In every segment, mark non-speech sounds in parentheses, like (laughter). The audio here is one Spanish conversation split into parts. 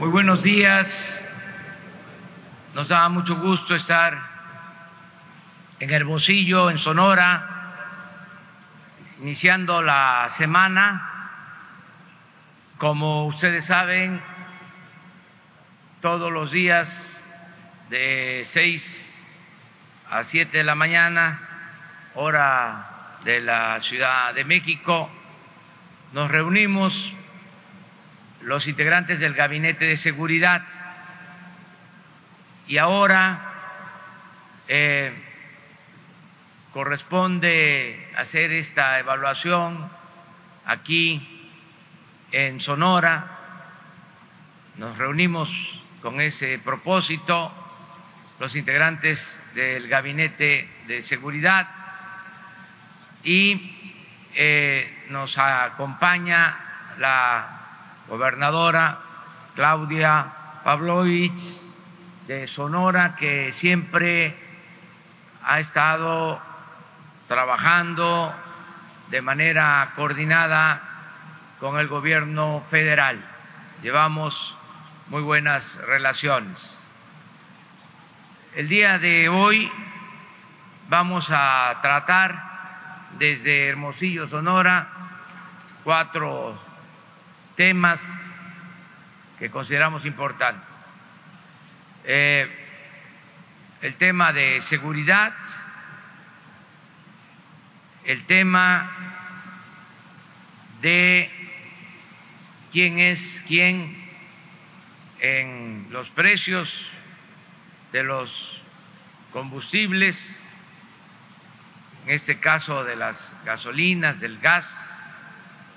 Muy buenos días. Nos da mucho gusto estar en Hermosillo, en Sonora, iniciando la semana. Como ustedes saben, todos los días de 6 a 7 de la mañana, hora de la Ciudad de México, nos reunimos los integrantes del Gabinete de Seguridad y ahora eh, corresponde hacer esta evaluación aquí en Sonora. Nos reunimos con ese propósito los integrantes del Gabinete de Seguridad y eh, nos acompaña la gobernadora Claudia Pavlovich de Sonora, que siempre ha estado trabajando de manera coordinada con el gobierno federal. Llevamos muy buenas relaciones. El día de hoy vamos a tratar desde Hermosillo, Sonora, cuatro temas que consideramos importantes. Eh, el tema de seguridad, el tema de quién es quién en los precios de los combustibles, en este caso de las gasolinas, del gas,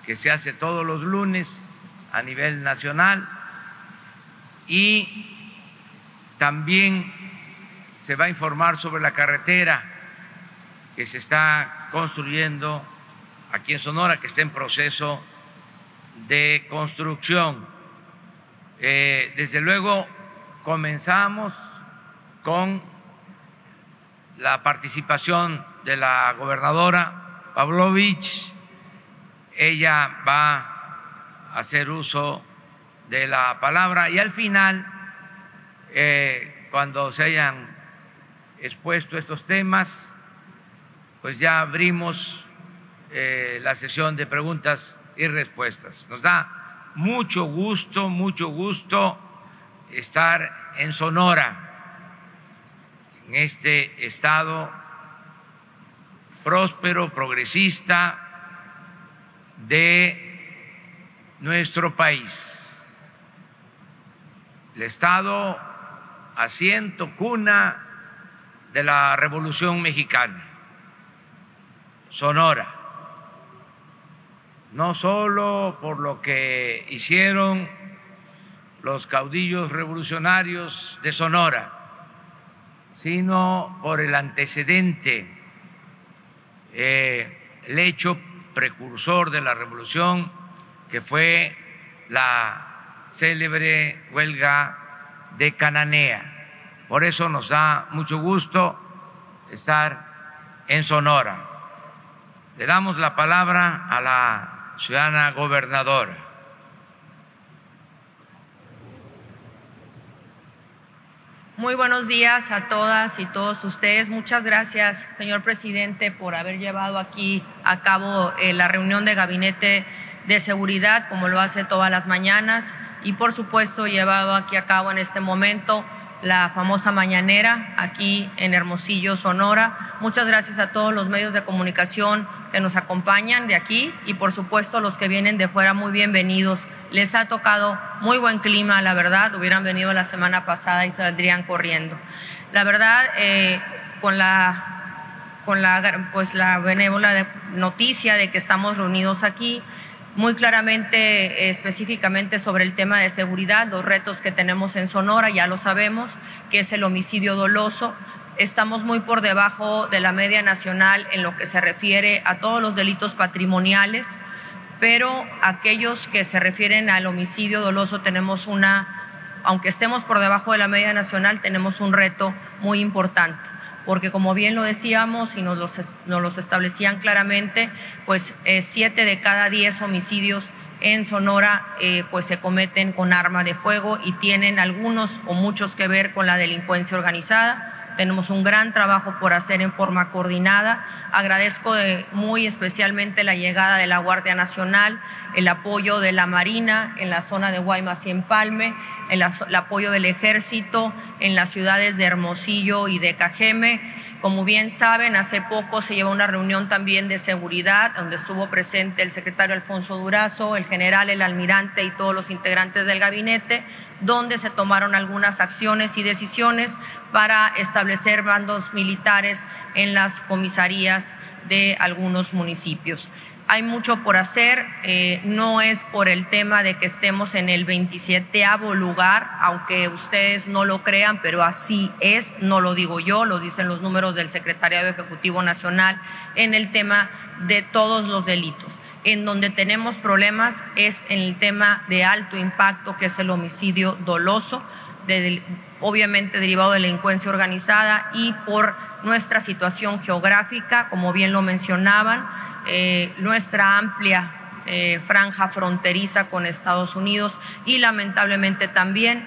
que se hace todos los lunes a nivel nacional y también se va a informar sobre la carretera que se está construyendo aquí en Sonora, que está en proceso de construcción. Eh, desde luego comenzamos con la participación de la gobernadora Pavlovich. Ella va hacer uso de la palabra y al final, eh, cuando se hayan expuesto estos temas, pues ya abrimos eh, la sesión de preguntas y respuestas. Nos da mucho gusto, mucho gusto estar en Sonora, en este estado próspero, progresista, de nuestro país. El Estado asiento cuna de la Revolución Mexicana, Sonora, no solo por lo que hicieron los caudillos revolucionarios de Sonora, sino por el antecedente, eh, el hecho precursor de la revolución que fue la célebre huelga de Cananea. Por eso nos da mucho gusto estar en Sonora. Le damos la palabra a la ciudadana gobernadora. Muy buenos días a todas y todos ustedes. Muchas gracias, señor presidente, por haber llevado aquí a cabo eh, la reunión de gabinete de seguridad, como lo hace todas las mañanas, y por supuesto llevado aquí a cabo en este momento la famosa mañanera aquí en Hermosillo, Sonora. Muchas gracias a todos los medios de comunicación que nos acompañan de aquí y por supuesto los que vienen de fuera, muy bienvenidos. Les ha tocado muy buen clima, la verdad, hubieran venido la semana pasada y saldrían corriendo. La verdad, eh, con la con la pues la benévola noticia de que estamos reunidos aquí muy claramente, específicamente sobre el tema de seguridad, los retos que tenemos en Sonora, ya lo sabemos, que es el homicidio doloso. Estamos muy por debajo de la media nacional en lo que se refiere a todos los delitos patrimoniales, pero aquellos que se refieren al homicidio doloso tenemos una, aunque estemos por debajo de la media nacional, tenemos un reto muy importante porque como bien lo decíamos y nos los, establecían claramente, pues eh, siete de cada diez homicidios en Sonora eh, pues se cometen con arma de fuego y tienen algunos o muchos que ver con la delincuencia organizada. Tenemos un gran trabajo por hacer en forma coordinada. Agradezco muy especialmente la llegada de la Guardia Nacional, el apoyo de la Marina en la zona de Guaymas y Empalme, el, apoyo del Ejército en las ciudades de Hermosillo y de Cajeme. Como bien saben, hace poco se llevó una reunión también de seguridad donde estuvo presente el secretario Alfonso Durazo, el general, el almirante y todos los integrantes del gabinete, donde se tomaron algunas acciones y decisiones para establecer bandos militares en las comisarías de algunos municipios. Hay mucho por hacer, eh, no es por el tema de que estemos en el 27 lugar, aunque ustedes no lo crean, pero así es, no lo digo yo, lo dicen los números del Secretariado Ejecutivo Nacional en el tema de todos los delitos. En donde tenemos problemas es en el tema de alto impacto, que es el homicidio doloso, obviamente derivado de la delincuencia organizada y por nuestra situación geográfica, como bien lo mencionaban, eh, nuestra amplia eh, franja fronteriza con Estados Unidos y lamentablemente también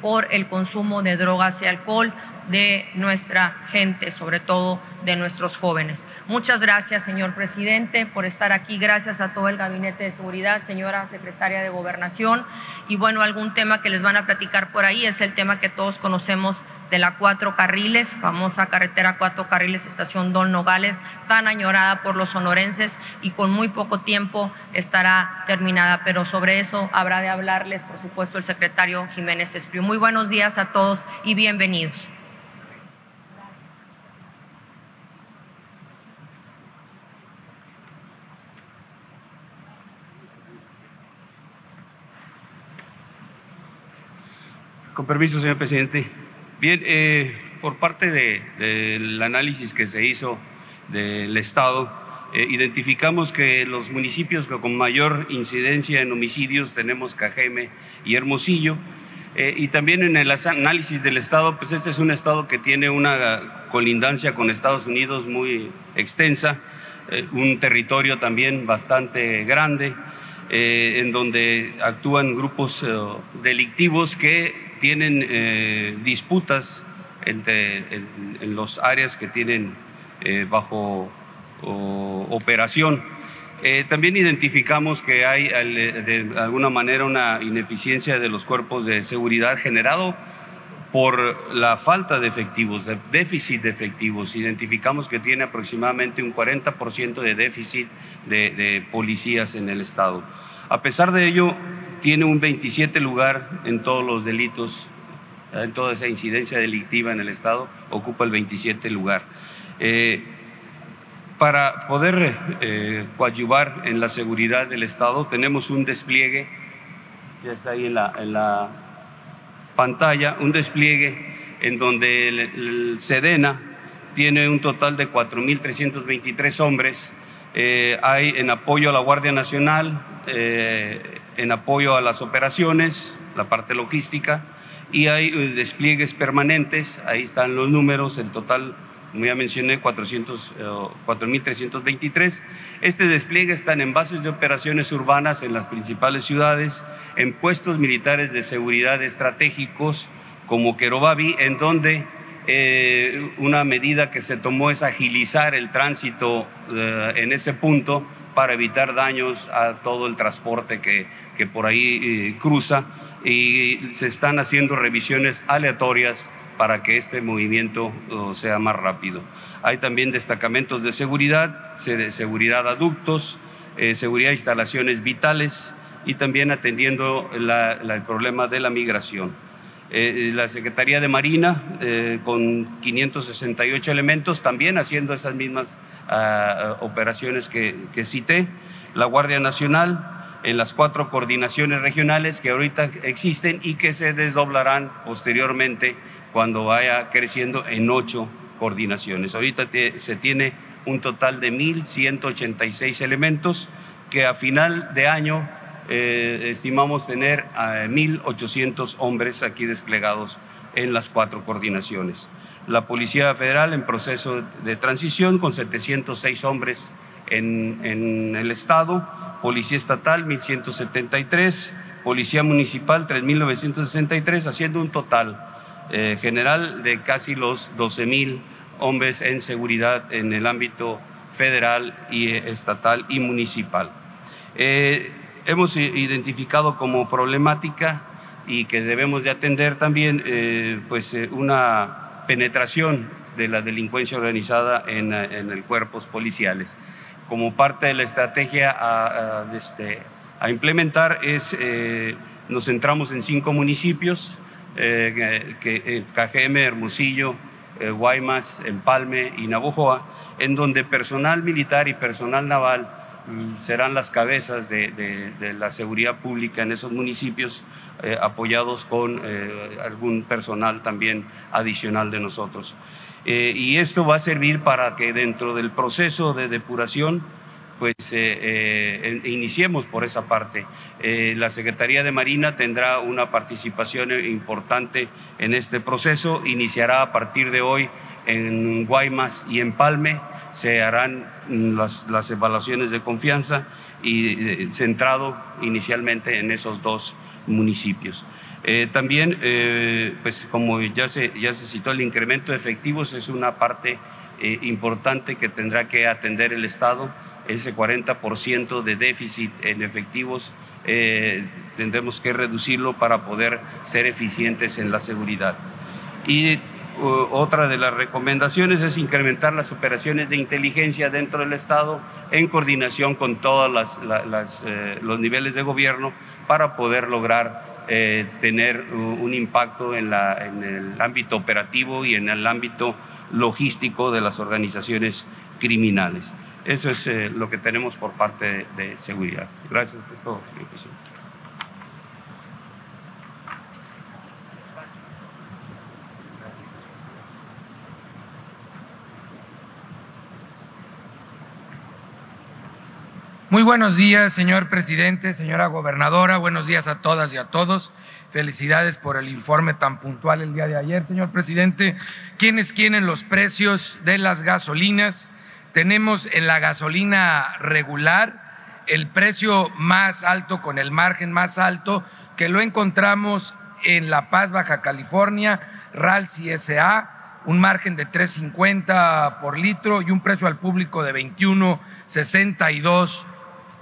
por el consumo de drogas y alcohol de nuestra gente, sobre todo de nuestros jóvenes. Muchas gracias, señor presidente, por estar aquí. Gracias a todo el Gabinete de Seguridad, señora secretaria de Gobernación. Y bueno, algún tema que les van a platicar por ahí es el tema que todos conocemos de la cuatro carriles, famosa carretera cuatro carriles, estación Don Nogales, tan añorada por los sonorenses y con muy poco tiempo estará terminada. Pero sobre eso habrá de hablarles, por supuesto, el secretario Jiménez Espriu. Muy buenos días a todos y bienvenidos. Con permiso, señor presidente. Bien, eh, por parte del análisis que se hizo del Estado, eh, identificamos que los municipios con mayor incidencia en homicidios tenemos Cajeme y Hermosillo. Eh, y también en el análisis del Estado, pues este es un Estado que tiene una colindancia con Estados Unidos muy extensa, un territorio también bastante grande, en donde actúan grupos delictivos que tienen eh, disputas entre, en, los áreas que tienen eh, bajo operación. Eh, también identificamos que hay de alguna manera una ineficiencia de los cuerpos de seguridad generado por la falta de efectivos, de déficit de efectivos. Identificamos que tiene aproximadamente un 40% de déficit de, de policías en el Estado. A pesar de ello, tiene un 27 lugar en todos los delitos, en toda esa incidencia delictiva en el Estado, ocupa el 27 lugar. Eh, para poder eh, coadyuvar en la seguridad del Estado, tenemos un despliegue, ya está ahí en la, en la pantalla, un despliegue en donde el, SEDENA tiene un total de 4.323 hombres, eh, hay en apoyo a la Guardia Nacional, en apoyo a las operaciones, la parte logística, y hay eh, despliegues permanentes, ahí están los números, en total, como ya mencioné, 4.323. Eh, este despliegue están en bases de operaciones urbanas en las principales ciudades, en puestos militares de seguridad estratégicos como Querobabi, en donde eh, una medida que se tomó es agilizar el tránsito en ese punto para evitar daños a todo el transporte que, que por ahí eh, cruza y se están haciendo revisiones aleatorias para que este movimiento sea más rápido. Hay también destacamentos de seguridad, seguridad aductos, eh, seguridad de instalaciones vitales y también atendiendo el problema de la migración. Eh, la Secretaría de Marina con 568 elementos, también haciendo esas mismas ah, operaciones que, que cité. La Guardia Nacional en las cuatro coordinaciones regionales que ahorita existen y que se desdoblarán posteriormente cuando vaya creciendo en ocho coordinaciones. Ahorita se tiene un total de 1.186 elementos que a final de año eh, estimamos tener a 1.800 hombres aquí desplegados en las cuatro coordinaciones. La Policía Federal en proceso de transición con 706 hombres en, en el Estado Policía Estatal 1.173, Policía Municipal 3.963, haciendo un total eh, general de casi los 12.000 hombres en seguridad en el ámbito federal y eh, estatal y municipal. Hemos identificado como problemática y que debemos de atender también pues una penetración de la delincuencia organizada en, en el cuerpos policiales. Como parte de la estrategia a, este, implementar es, eh, nos centramos en cinco municipios, eh, que, eh, KGM, Hermosillo, Guaymas, Empalme y Navojoa, en donde personal militar y personal naval serán las cabezas de, la seguridad pública en esos municipios, apoyados con algún personal también adicional de nosotros. Eh, y esto va a servir para que dentro del proceso de depuración pues eh, eh, iniciemos por esa parte. la Secretaría de Marina tendrá una participación importante en este proceso, iniciará a partir de hoy en Guaymas y en Palme, se harán las, las evaluaciones de confianza y centrado inicialmente en esos dos municipios. Eh, también, eh, pues como ya se, ya se citó, el incremento de efectivos es una parte eh, importante que tendrá que atender el Estado. Ese 40% de déficit en efectivos tendremos que reducirlo para poder ser eficientes en la seguridad. Y otra de las recomendaciones es incrementar las operaciones de inteligencia dentro del Estado en coordinación con todos los niveles de gobierno para poder lograr eh, tener un impacto en, el ámbito operativo y en el ámbito logístico de las organizaciones criminales. Eso es eh, lo que tenemos por parte de, seguridad. Gracias. señor presidente. Muy buenos días, señor presidente, señora gobernadora. Buenos días a todas y a todos. Felicidades por el informe tan puntual el día de ayer, señor presidente. ¿Quiénes quieren los precios de las gasolinas? Tenemos en la gasolina regular el precio más alto con el margen más alto que lo encontramos en La Paz, Baja California, RALSI SA, un margen de 3.50 por litro y un precio al público de 21.62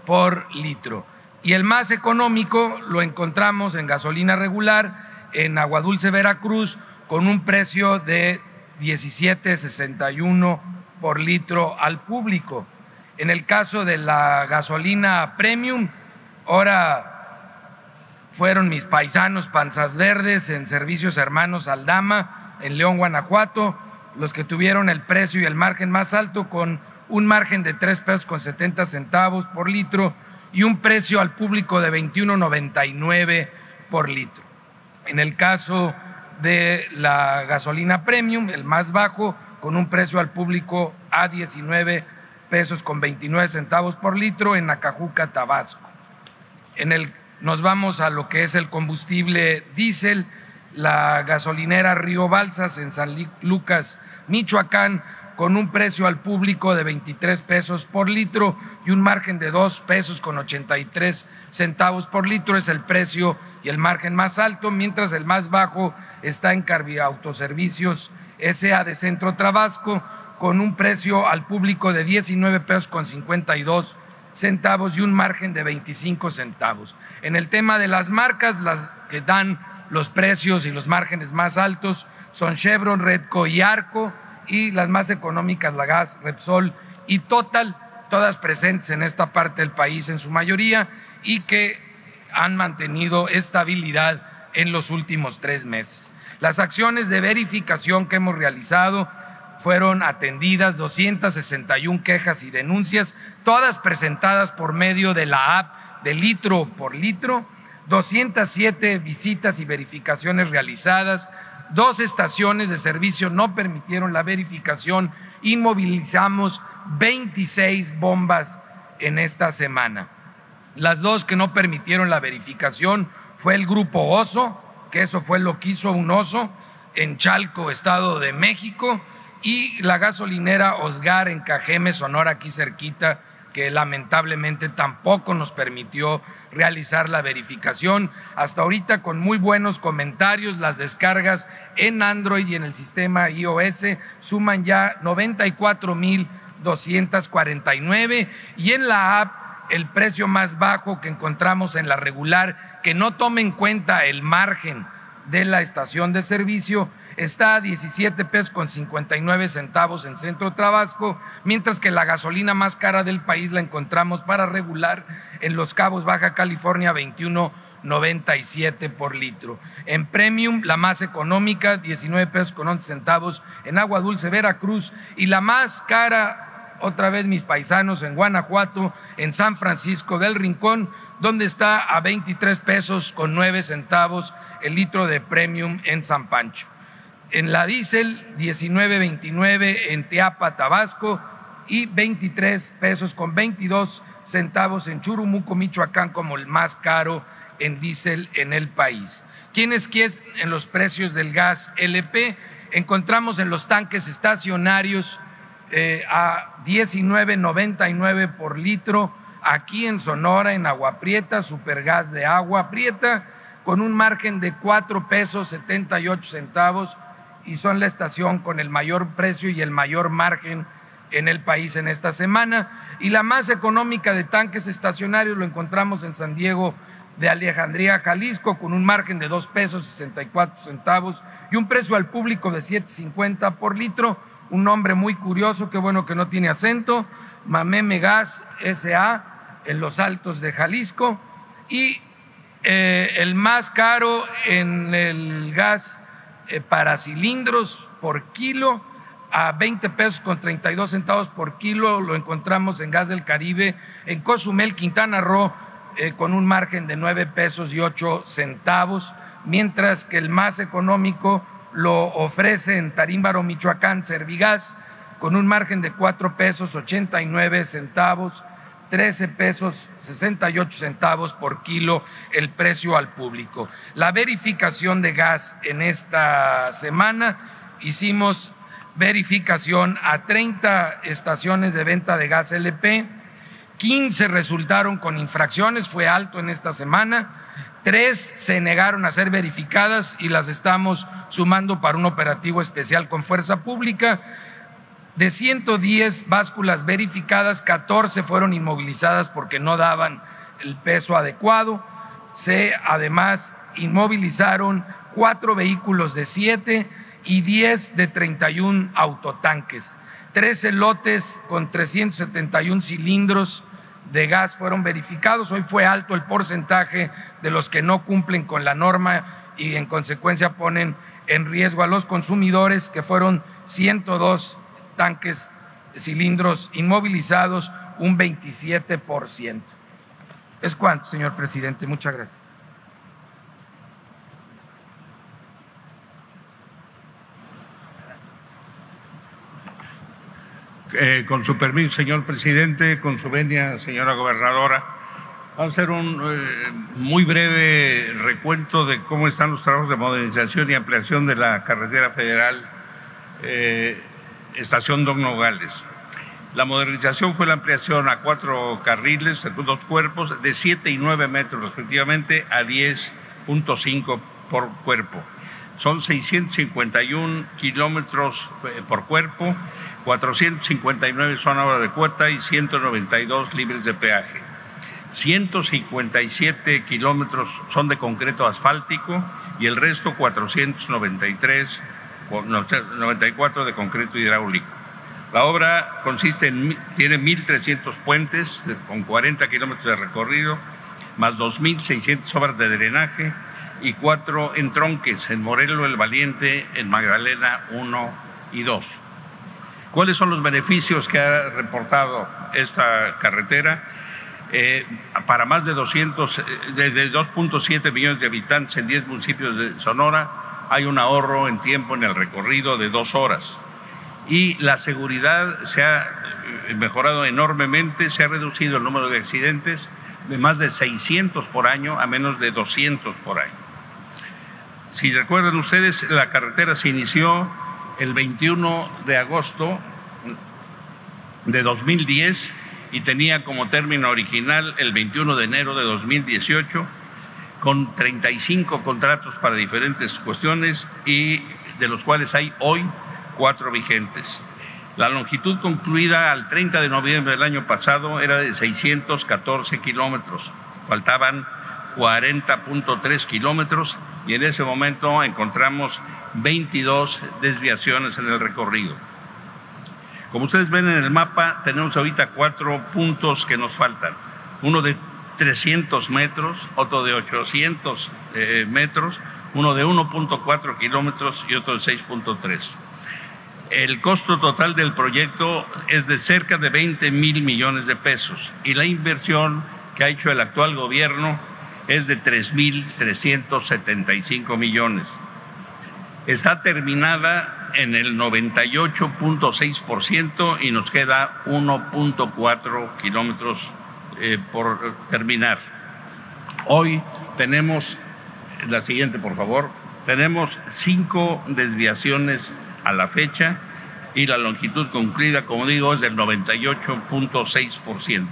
por litro. Y el más económico lo encontramos en gasolina regular en Aguadulce, Veracruz, con un precio de 17.61 por litro al público. En el caso de la gasolina premium, ahora fueron mis paisanos Panzas Verdes en Servicios Hermanos Aldama, en León, Guanajuato, los que tuvieron el precio y el margen más alto con un margen de tres pesos con 70 centavos por litro y un precio al público de 21.99 por litro. En el caso de la gasolina premium, el más bajo, con un precio al público a 19 pesos con 29 centavos por litro en Acajuca, Tabasco. En el, nos vamos a lo que es el combustible diésel, la gasolinera Río Balsas en San Lucas, Michoacán, con un precio al público de 23 pesos por litro y un margen de 2 pesos con 83 centavos por litro es el precio y el margen más alto, mientras el más bajo está en Carvia Autoservicios SA de Centro Tabasco con un precio al público de 19 pesos con 52 centavos y un margen de 25 centavos. En el tema de las marcas, las que dan los precios y los márgenes más altos son Chevron, Redco y Arco y las más económicas, la Gas, Repsol y Total, todas presentes en esta parte del país en su mayoría y que han mantenido estabilidad en los últimos tres meses. Las acciones de verificación que hemos realizado fueron atendidas 261 quejas y denuncias, todas presentadas por medio de la app de litro por litro, 207 visitas y verificaciones realizadas, Dos estaciones de servicio no permitieron la verificación. Inmovilizamos 26 bombas en esta semana. Las dos que no permitieron la verificación fue el grupo Oso, que eso fue lo que hizo un oso en Chalco, Estado de México, y la gasolinera Osgar en Cajeme, Sonora, aquí cerquita, que lamentablemente tampoco nos permitió realizar la verificación. Hasta ahorita con muy buenos comentarios, las descargas en Android y en el sistema iOS suman ya 94.249 y en la app el precio más bajo que encontramos en la regular, que no tome en cuenta el margen de la estación de servicio, está a 17 pesos con 59 centavos en Centro Tabasco, mientras que la gasolina más cara del país la encontramos para regular en Los Cabos, Baja California, 21.97 por litro. En Premium, la más económica, 19 pesos con 11 centavos en Agua Dulce, Veracruz, y la más cara otra vez mis paisanos en Guanajuato, en San Francisco del Rincón, donde está a 23 pesos con 9 centavos el litro de premium en San Pancho. En la diésel, 19.29 en Teapa, Tabasco, y 23 pesos con 22 centavos en Churumuco, Michoacán, como el más caro en diésel en el país. ¿Quiénes quieren en los precios del gas LP? Encontramos en los tanques estacionarios eh, a 19.99 por litro aquí en Sonora, en Agua Prieta, Supergas de Agua Prieta, con un margen de 4 pesos 78 centavos y son la estación con el mayor precio y el mayor margen en el país en esta semana. Y la más económica de tanques estacionarios lo encontramos en San Diego de Alejandría, Jalisco, con un margen de 2 pesos 64 centavos y un precio al público de 7.50 por litro. Un nombre muy curioso, qué bueno que no tiene acento, Mameme Gas SA, en los Altos de Jalisco, y eh, el más caro en el gas eh, para cilindros por kilo, a 20 pesos con 32 centavos por kilo, lo encontramos en Gas del Caribe, en Cozumel, Quintana Roo, eh, con un margen de 9 pesos y 8 centavos, mientras que el más económico lo ofrece en Tarímbaro, Michoacán, Servigas, con un margen de cuatro pesos 89 centavos, 13 pesos 68 centavos por kilo el precio al público. La verificación de gas en esta semana hicimos verificación a 30 estaciones de venta de gas LP, 15 resultaron con infracciones, fue alto en esta semana, Tres se negaron a ser verificadas y las estamos sumando para un operativo especial con fuerza pública. De 110 básculas verificadas, 14 fueron inmovilizadas porque no daban el peso adecuado. Se además inmovilizaron cuatro vehículos de siete y 10 de 31 autotanques. 13 lotes con 371 cilindros de gas fueron verificados. Hoy fue alto el porcentaje de los que no cumplen con la norma y en consecuencia ponen en riesgo a los consumidores, que fueron 102 tanques, cilindros inmovilizados, un 27%. Es cuanto, señor presidente. Muchas gracias. Eh, con su permiso, señor presidente, con su venia, señora gobernadora, vamos a hacer un eh, muy breve recuento de cómo están los trabajos de modernización y ampliación de la carretera federal eh, Estación Don Nogales. La modernización fue la ampliación a cuatro carriles, dos cuerpos, de 7 y 9 metros respectivamente, a 10.5 por cuerpo. Son 651 kilómetros por cuerpo 459 son ahora de cuota y 192 libres de peaje. 157 kilómetros son de concreto asfáltico y el resto 493, 94 de concreto hidráulico. La obra consiste en, tiene 1.300 puentes con 40 kilómetros de recorrido, más 2.600 obras de drenaje y cuatro entronques en Morelos el Valiente, en Magdalena 1 y 2. ¿Cuáles son los beneficios que ha reportado esta carretera? Eh, para más de 200, de 2.7 millones de habitantes en 10 municipios de Sonora, hay un ahorro en tiempo en el recorrido de dos horas. Y la seguridad se ha eh, mejorado enormemente, se ha reducido el número de accidentes de más de 600 por año a menos de 200 por año. Si recuerdan ustedes, la carretera se inició el 21 de agosto de 2010 y tenía como término original el 21 de enero de 2018 con 35 contratos para diferentes cuestiones y de los cuales hay hoy cuatro vigentes. La longitud concluida al 30 de noviembre del año pasado era de 614 kilómetros. Faltaban 40.3 kilómetros y en ese momento encontramos 22 desviaciones en el recorrido. Como ustedes ven en el mapa, tenemos ahorita cuatro puntos que nos faltan. Uno de 300 metros, otro de 800 eh, metros, uno de 1.4 kilómetros y otro de 6.3. El costo total del proyecto es de cerca de 20 mil millones de pesos y la inversión que ha hecho el actual gobierno es de 3.375 millones. Está terminada en el 98.6% y nos queda 1.4 kilómetros eh, por terminar. Hoy tenemos, la siguiente por favor, tenemos cinco desviaciones a la fecha y la longitud concluida, como digo, es del 98.6%.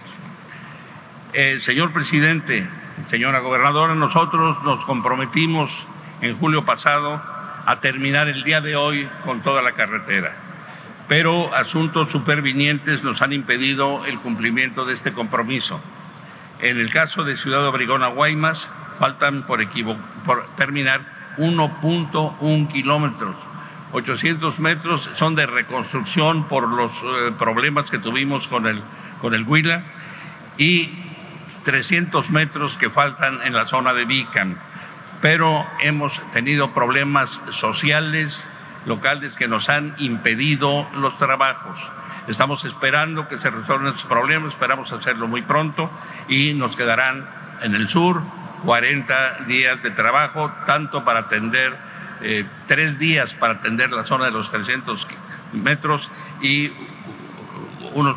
Eh, señor presidente, señora gobernadora, nosotros nos comprometimos en julio pasado a terminar el día de hoy con toda la carretera pero asuntos supervinientes nos han impedido el cumplimiento de este compromiso. En el caso de Ciudad Obregón a Guaymas, faltan por, por terminar 1.1 kilómetros. 800 metros son de reconstrucción por los eh, problemas que tuvimos con el, con el Huila y 300 metros que faltan en la zona de Vicam. Pero hemos tenido problemas sociales, locales que nos han impedido los trabajos. Estamos esperando que se resuelvan esos problemas, esperamos hacerlo muy pronto y nos quedarán en el sur 40 días de trabajo, tanto para atender, eh, tres días para atender la zona de los 300 metros y unos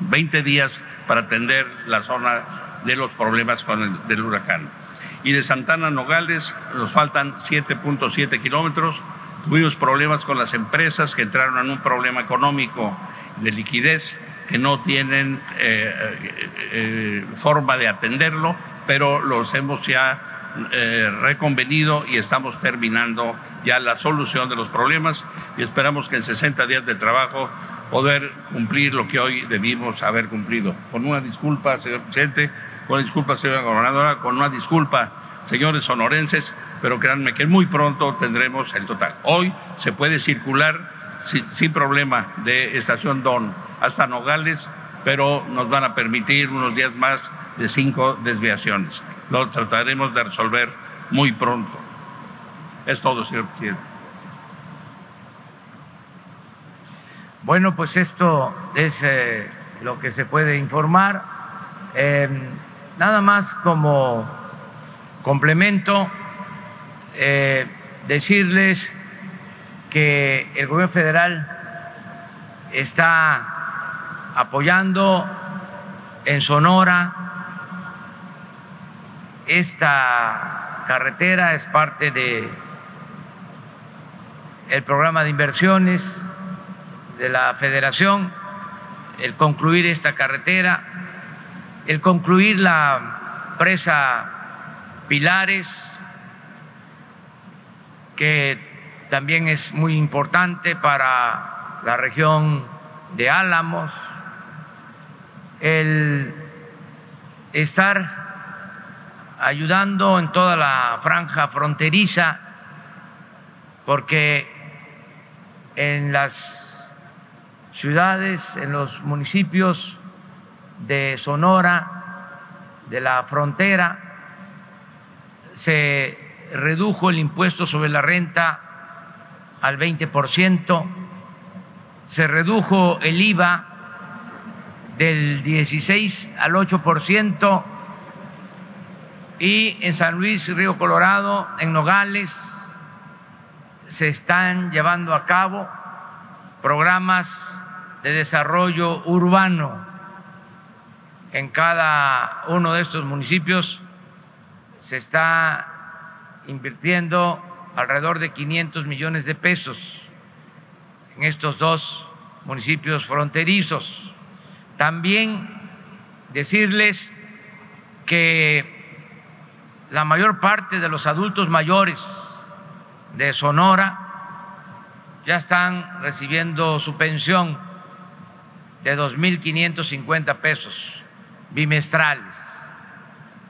20 días para atender la zona de los problemas con el, huracán. Y de Santana Nogales nos faltan 7.7 kilómetros, Tuvimos problemas con las empresas que entraron en un problema económico de liquidez que no tienen eh, eh, eh, forma de atenderlo, pero los hemos ya reconvenido y estamos terminando ya la solución de los problemas y esperamos que en 60 días de trabajo poder cumplir lo que hoy debimos haber cumplido. Con una disculpa, señor presidente, una disculpa, señora gobernadora, con una disculpa señores sonorenses, pero créanme que muy pronto tendremos el total. Hoy se puede circular sin, problema de Estación Don hasta Nogales, pero nos van a permitir unos días más de cinco desviaciones. Lo trataremos de resolver muy pronto. Es todo, señor presidente. Bueno, pues esto es eh, lo que se puede informar. Eh, nada más como complemento, eh, decirles que el gobierno federal está apoyando en Sonora esta carretera es parte de el programa de inversiones de la Federación, el concluir esta carretera, el concluir la presa Pilares, que también es muy importante para la región de Álamos, el estar ayudando en toda la franja fronteriza, porque en las ciudades, en los municipios de Sonora, de la frontera, se redujo el impuesto sobre la renta al 20%, se redujo el IVA del 16 al 8% y en San Luis, Río Colorado, en Nogales, se están llevando a cabo programas de desarrollo urbano en cada uno de estos municipios se está invirtiendo alrededor de 500 millones de pesos en estos dos municipios fronterizos. También decirles que la mayor parte de los adultos mayores de Sonora ya están recibiendo su pensión de 2.550 pesos bimestrales,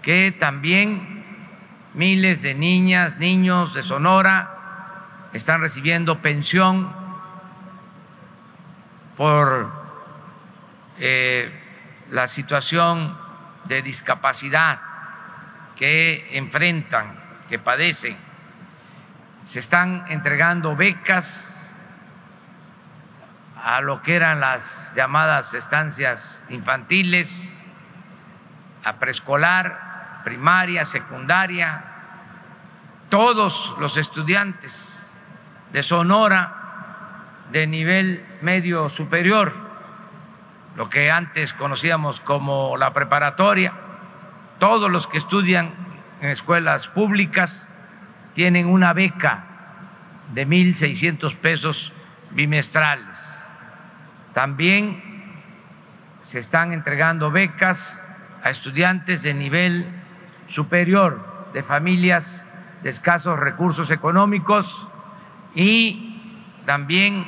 que también miles de niñas, niños de Sonora están recibiendo pensión por eh, la situación de discapacidad que enfrentan, que padecen. Se están entregando becas a lo que eran las llamadas estancias infantiles, a preescolar, primaria, secundaria, todos los estudiantes de Sonora de nivel medio superior, lo que antes conocíamos como la preparatoria, todos los que estudian en escuelas públicas tienen una beca de 1.600 pesos bimestrales. También se están entregando becas a estudiantes de nivel superior de familias de escasos recursos económicos y también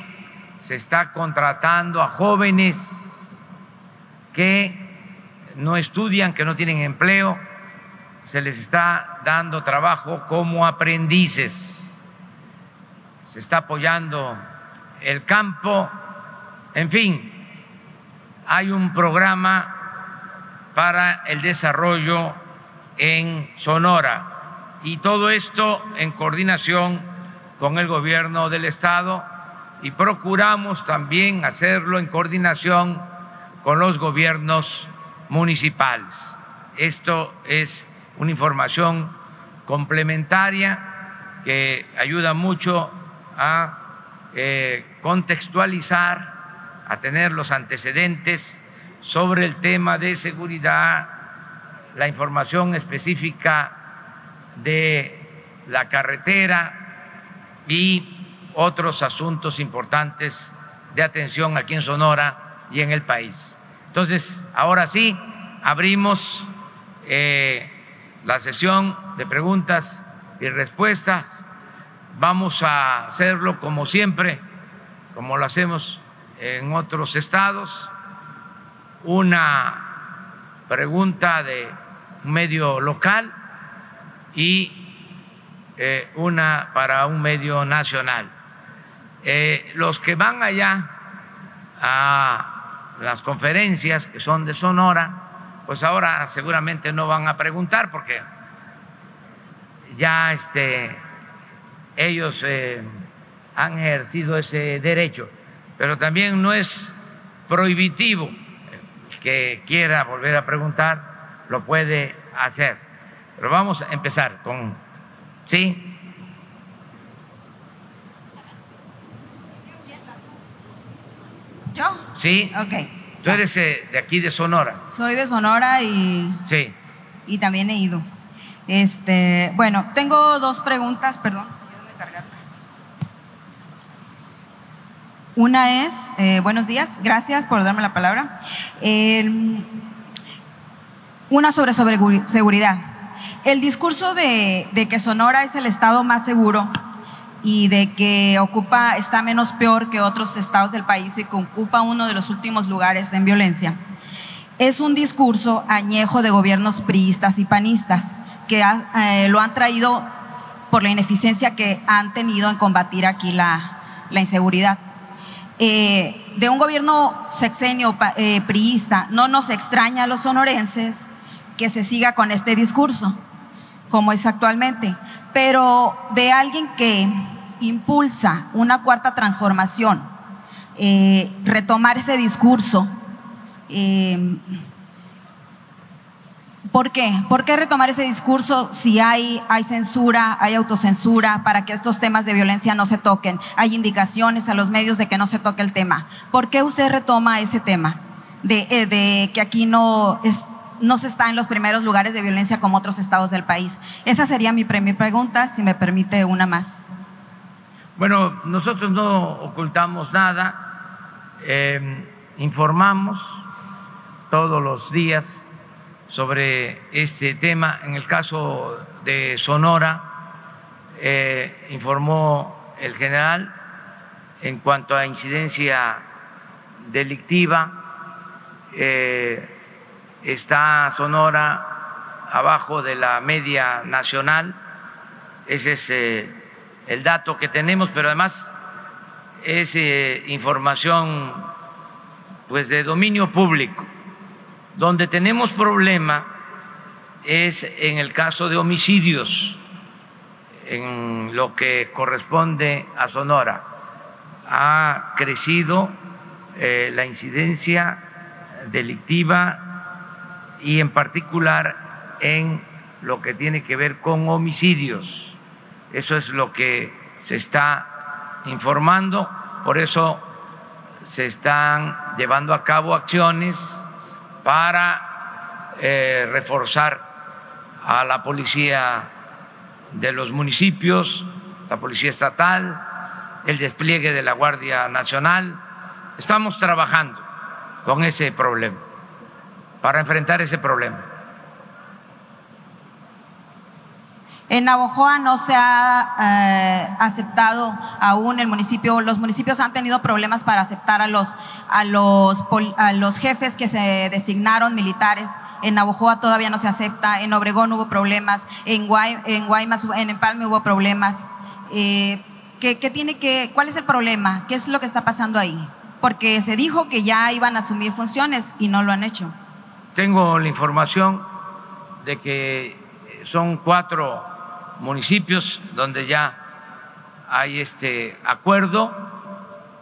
se está contratando a jóvenes que no estudian, que no tienen empleo, se les está dando trabajo como aprendices, se está apoyando el campo, en fin, hay un programa para el desarrollo en Sonora y todo esto en coordinación con el gobierno del estado y procuramos también hacerlo en coordinación con los gobiernos municipales. Esto es una información complementaria que ayuda mucho a eh, contextualizar, a tener los antecedentes sobre el tema de seguridad, la información específica de la carretera y otros asuntos importantes de atención aquí en Sonora y en el país. Entonces, ahora sí, abrimos eh, la sesión de preguntas y respuestas. Vamos a hacerlo como siempre, como lo hacemos en otros estados, una pregunta de un medio local y eh, una para un medio nacional. Eh, los que van allá a las conferencias que son de Sonora, pues ahora seguramente no van a preguntar porque ya este, ellos eh, han ejercido ese derecho, pero también no es prohibitivo que quiera volver a preguntar, lo puede hacer. Pero vamos a empezar con, ¿sí? ¿Yo? ¿Sí? Ok. Tú eres eh, de aquí de Sonora. Soy de Sonora y, Sí. y también he ido. Este, bueno, tengo dos preguntas, perdón. Una es, eh, buenos días, gracias por darme la palabra. Una sobre, seguridad. El discurso de, que Sonora es el estado más seguro y de que ocupa, está menos peor que otros estados del país y que ocupa uno de los últimos lugares en violencia, es un discurso añejo de gobiernos priistas y panistas que eh, lo han traído por la ineficiencia que han tenido en combatir aquí la inseguridad. Eh, de un gobierno sexenio eh, priista, no nos extraña a los sonorenses que se siga con este discurso, como es actualmente, pero de alguien que impulsa una cuarta transformación, eh, retomar ese discurso. ¿Por qué? ¿Por qué retomar ese discurso si hay, censura, hay autocensura para que estos temas de violencia no se toquen? Hay indicaciones a los medios de que no se toque el tema. ¿Por qué usted retoma ese tema de, eh, que aquí no, no se está en los primeros lugares de violencia como otros estados del país? Esa sería mi, mi pregunta, si me permite una más. Bueno, nosotros no ocultamos nada, eh, informamos todos los días sobre este tema. En el caso de Sonora, eh, informó el general en cuanto a incidencia delictiva, eh, está Sonora abajo de la media nacional, ese es eh, el dato que tenemos, pero además es información pues de dominio público. Donde tenemos problema es en el caso de homicidios, en lo que corresponde a Sonora. Ha crecido eh, la incidencia delictiva y en particular en lo que tiene que ver con homicidios. Eso es lo que se está informando, por eso se están llevando a cabo acciones para eh, reforzar a la policía de los municipios, la policía estatal, el despliegue de la Guardia Nacional. Estamos trabajando con ese problema, para enfrentar ese problema. En Navojoa no se ha eh, aceptado aún el municipio, los municipios han tenido problemas para aceptar a los, a los, a los jefes que se designaron militares. En Navojoa todavía no se acepta, en Obregón hubo problemas, en, en Guaymas, en Empalme hubo problemas. Eh, ¿qué, ¿qué, tiene que, ¿Cuál es el problema? ¿Qué es lo que está pasando ahí? Porque se dijo que ya iban a asumir funciones y no lo han hecho. Tengo la información de que son cuatro municipios donde ya hay este acuerdo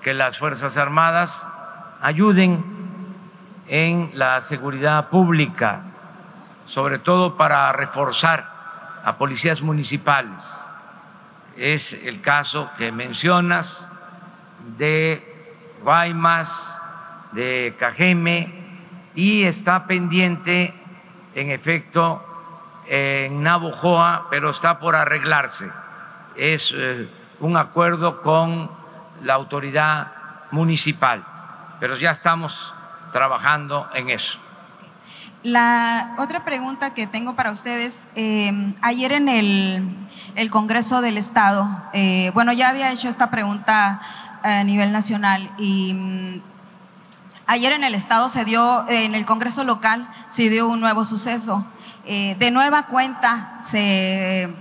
que las Fuerzas Armadas ayuden en la seguridad pública, sobre todo para reforzar a policías municipales. Es el caso que mencionas de Guaymas, de Cajeme, y está pendiente, en efecto, en Navojoa, pero está por arreglarse. Es eh, un acuerdo con la autoridad municipal, pero ya estamos trabajando en eso. La otra pregunta que tengo para ustedes, eh, ayer en el, el, Congreso del Estado, eh, bueno, ya había hecho esta pregunta a nivel nacional y mm, ayer en el Estado se dio, en el Congreso local se dio un nuevo suceso. Eh, de nueva cuenta se,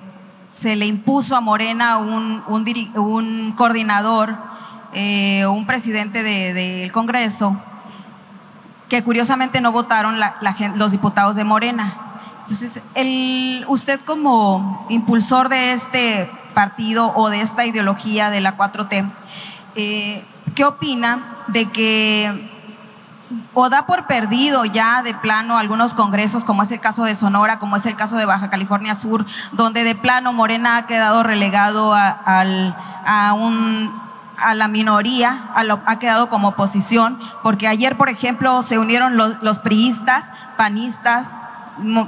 se, le impuso a Morena un, un, coordinador, eh, un presidente del de, Congreso, que curiosamente no votaron los diputados de Morena. Entonces, el, usted como impulsor de este partido o de esta ideología de la 4T, eh, ¿qué opina de que o da por perdido ya de plano algunos congresos, como es el caso de Sonora, como es el caso de Baja California Sur, donde de plano Morena ha quedado relegado a, a, un, a la minoría, a lo, ha quedado como oposición, porque ayer, por ejemplo, se unieron los, los priistas, panistas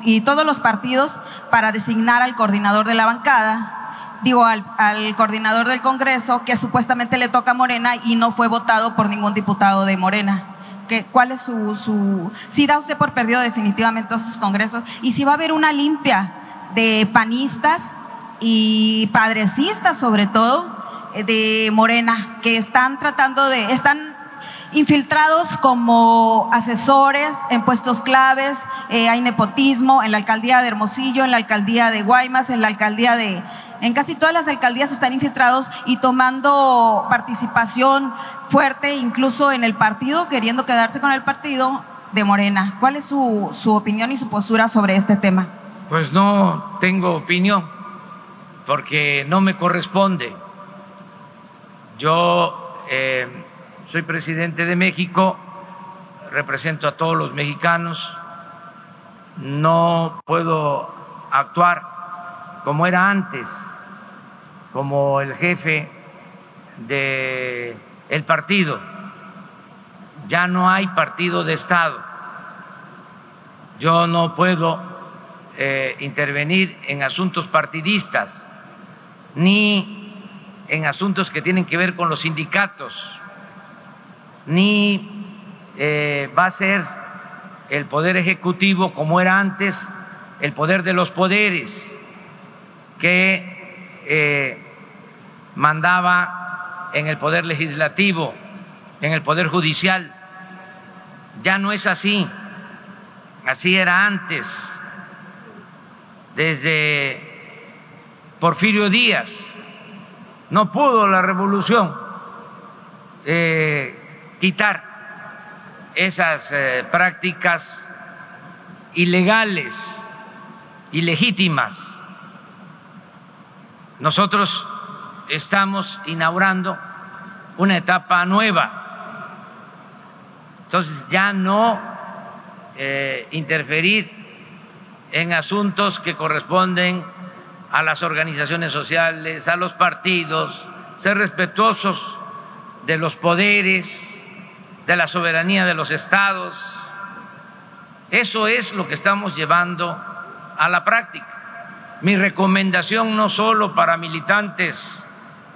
y todos los partidos para designar al coordinador de la bancada, digo, al, al, coordinador del Congreso, que supuestamente le toca a Morena y no fue votado por ningún diputado de Morena cuál es su, su, si da usted por perdido definitivamente todos sus congresos y si va a haber una limpia de panistas y padrecistas sobre todo eh, de Morena que están tratando de, están infiltrados como asesores en puestos claves, eh, hay nepotismo en la alcaldía de Hermosillo, en la alcaldía de Guaymas, en la alcaldía de, en casi todas las alcaldías están infiltrados y tomando participación fuerte, incluso en el partido, queriendo quedarse con el partido de Morena. ¿Cuál es su, su opinión y su postura sobre este tema? Pues no tengo opinión, porque no me corresponde. Yo eh, soy presidente de México, represento a todos los mexicanos, no puedo actuar como era antes, como el jefe de el partido. Ya no hay partido de Estado. Yo no puedo eh, intervenir en asuntos partidistas ni en asuntos que tienen que ver con los sindicatos, ni eh, va a ser el poder ejecutivo como era antes el poder de los poderes, que eh, mandaba en el poder legislativo, en el poder judicial. Ya no es así, así era antes, desde Porfirio Díaz. No pudo la revolución eh, quitar esas eh, prácticas ilegales, ilegítimas. Nosotros estamos inaugurando una etapa nueva. Entonces ya no eh, interferir en asuntos que corresponden a las organizaciones sociales, a los partidos, ser respetuosos de los poderes, de la soberanía de los estados. Eso es lo que estamos llevando a la práctica. Mi recomendación no solo para militantes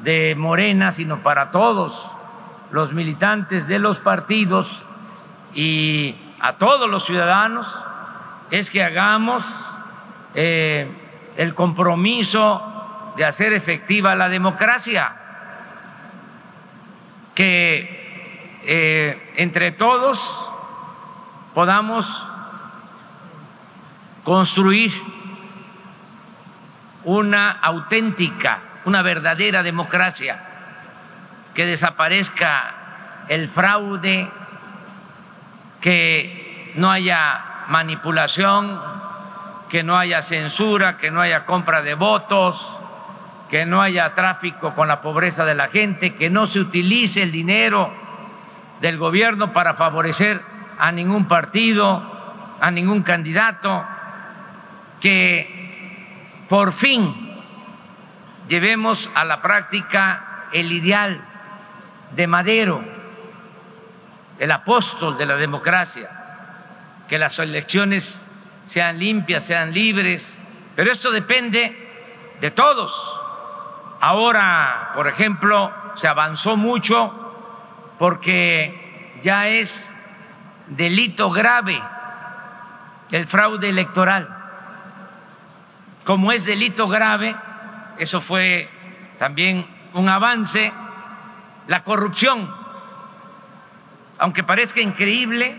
de Morena, sino para todos los militantes de los partidos y a todos los ciudadanos, es que hagamos eh, el compromiso de hacer efectiva la democracia, que eh, entre todos podamos construir una auténtica, una verdadera democracia, que desaparezca el fraude, que no haya manipulación, que no haya censura, que no haya compra de votos, que no haya tráfico con la pobreza de la gente, que no se utilice el dinero del gobierno para favorecer a ningún partido, a ningún candidato, que por fin llevemos a la práctica el ideal de Madero, el apóstol de la democracia, que las elecciones sean limpias, sean libres, pero esto depende de todos. Ahora, por ejemplo, se avanzó mucho porque ya es delito grave el fraude electoral. Como es delito grave, eso fue también un avance, la corrupción, aunque parezca increíble,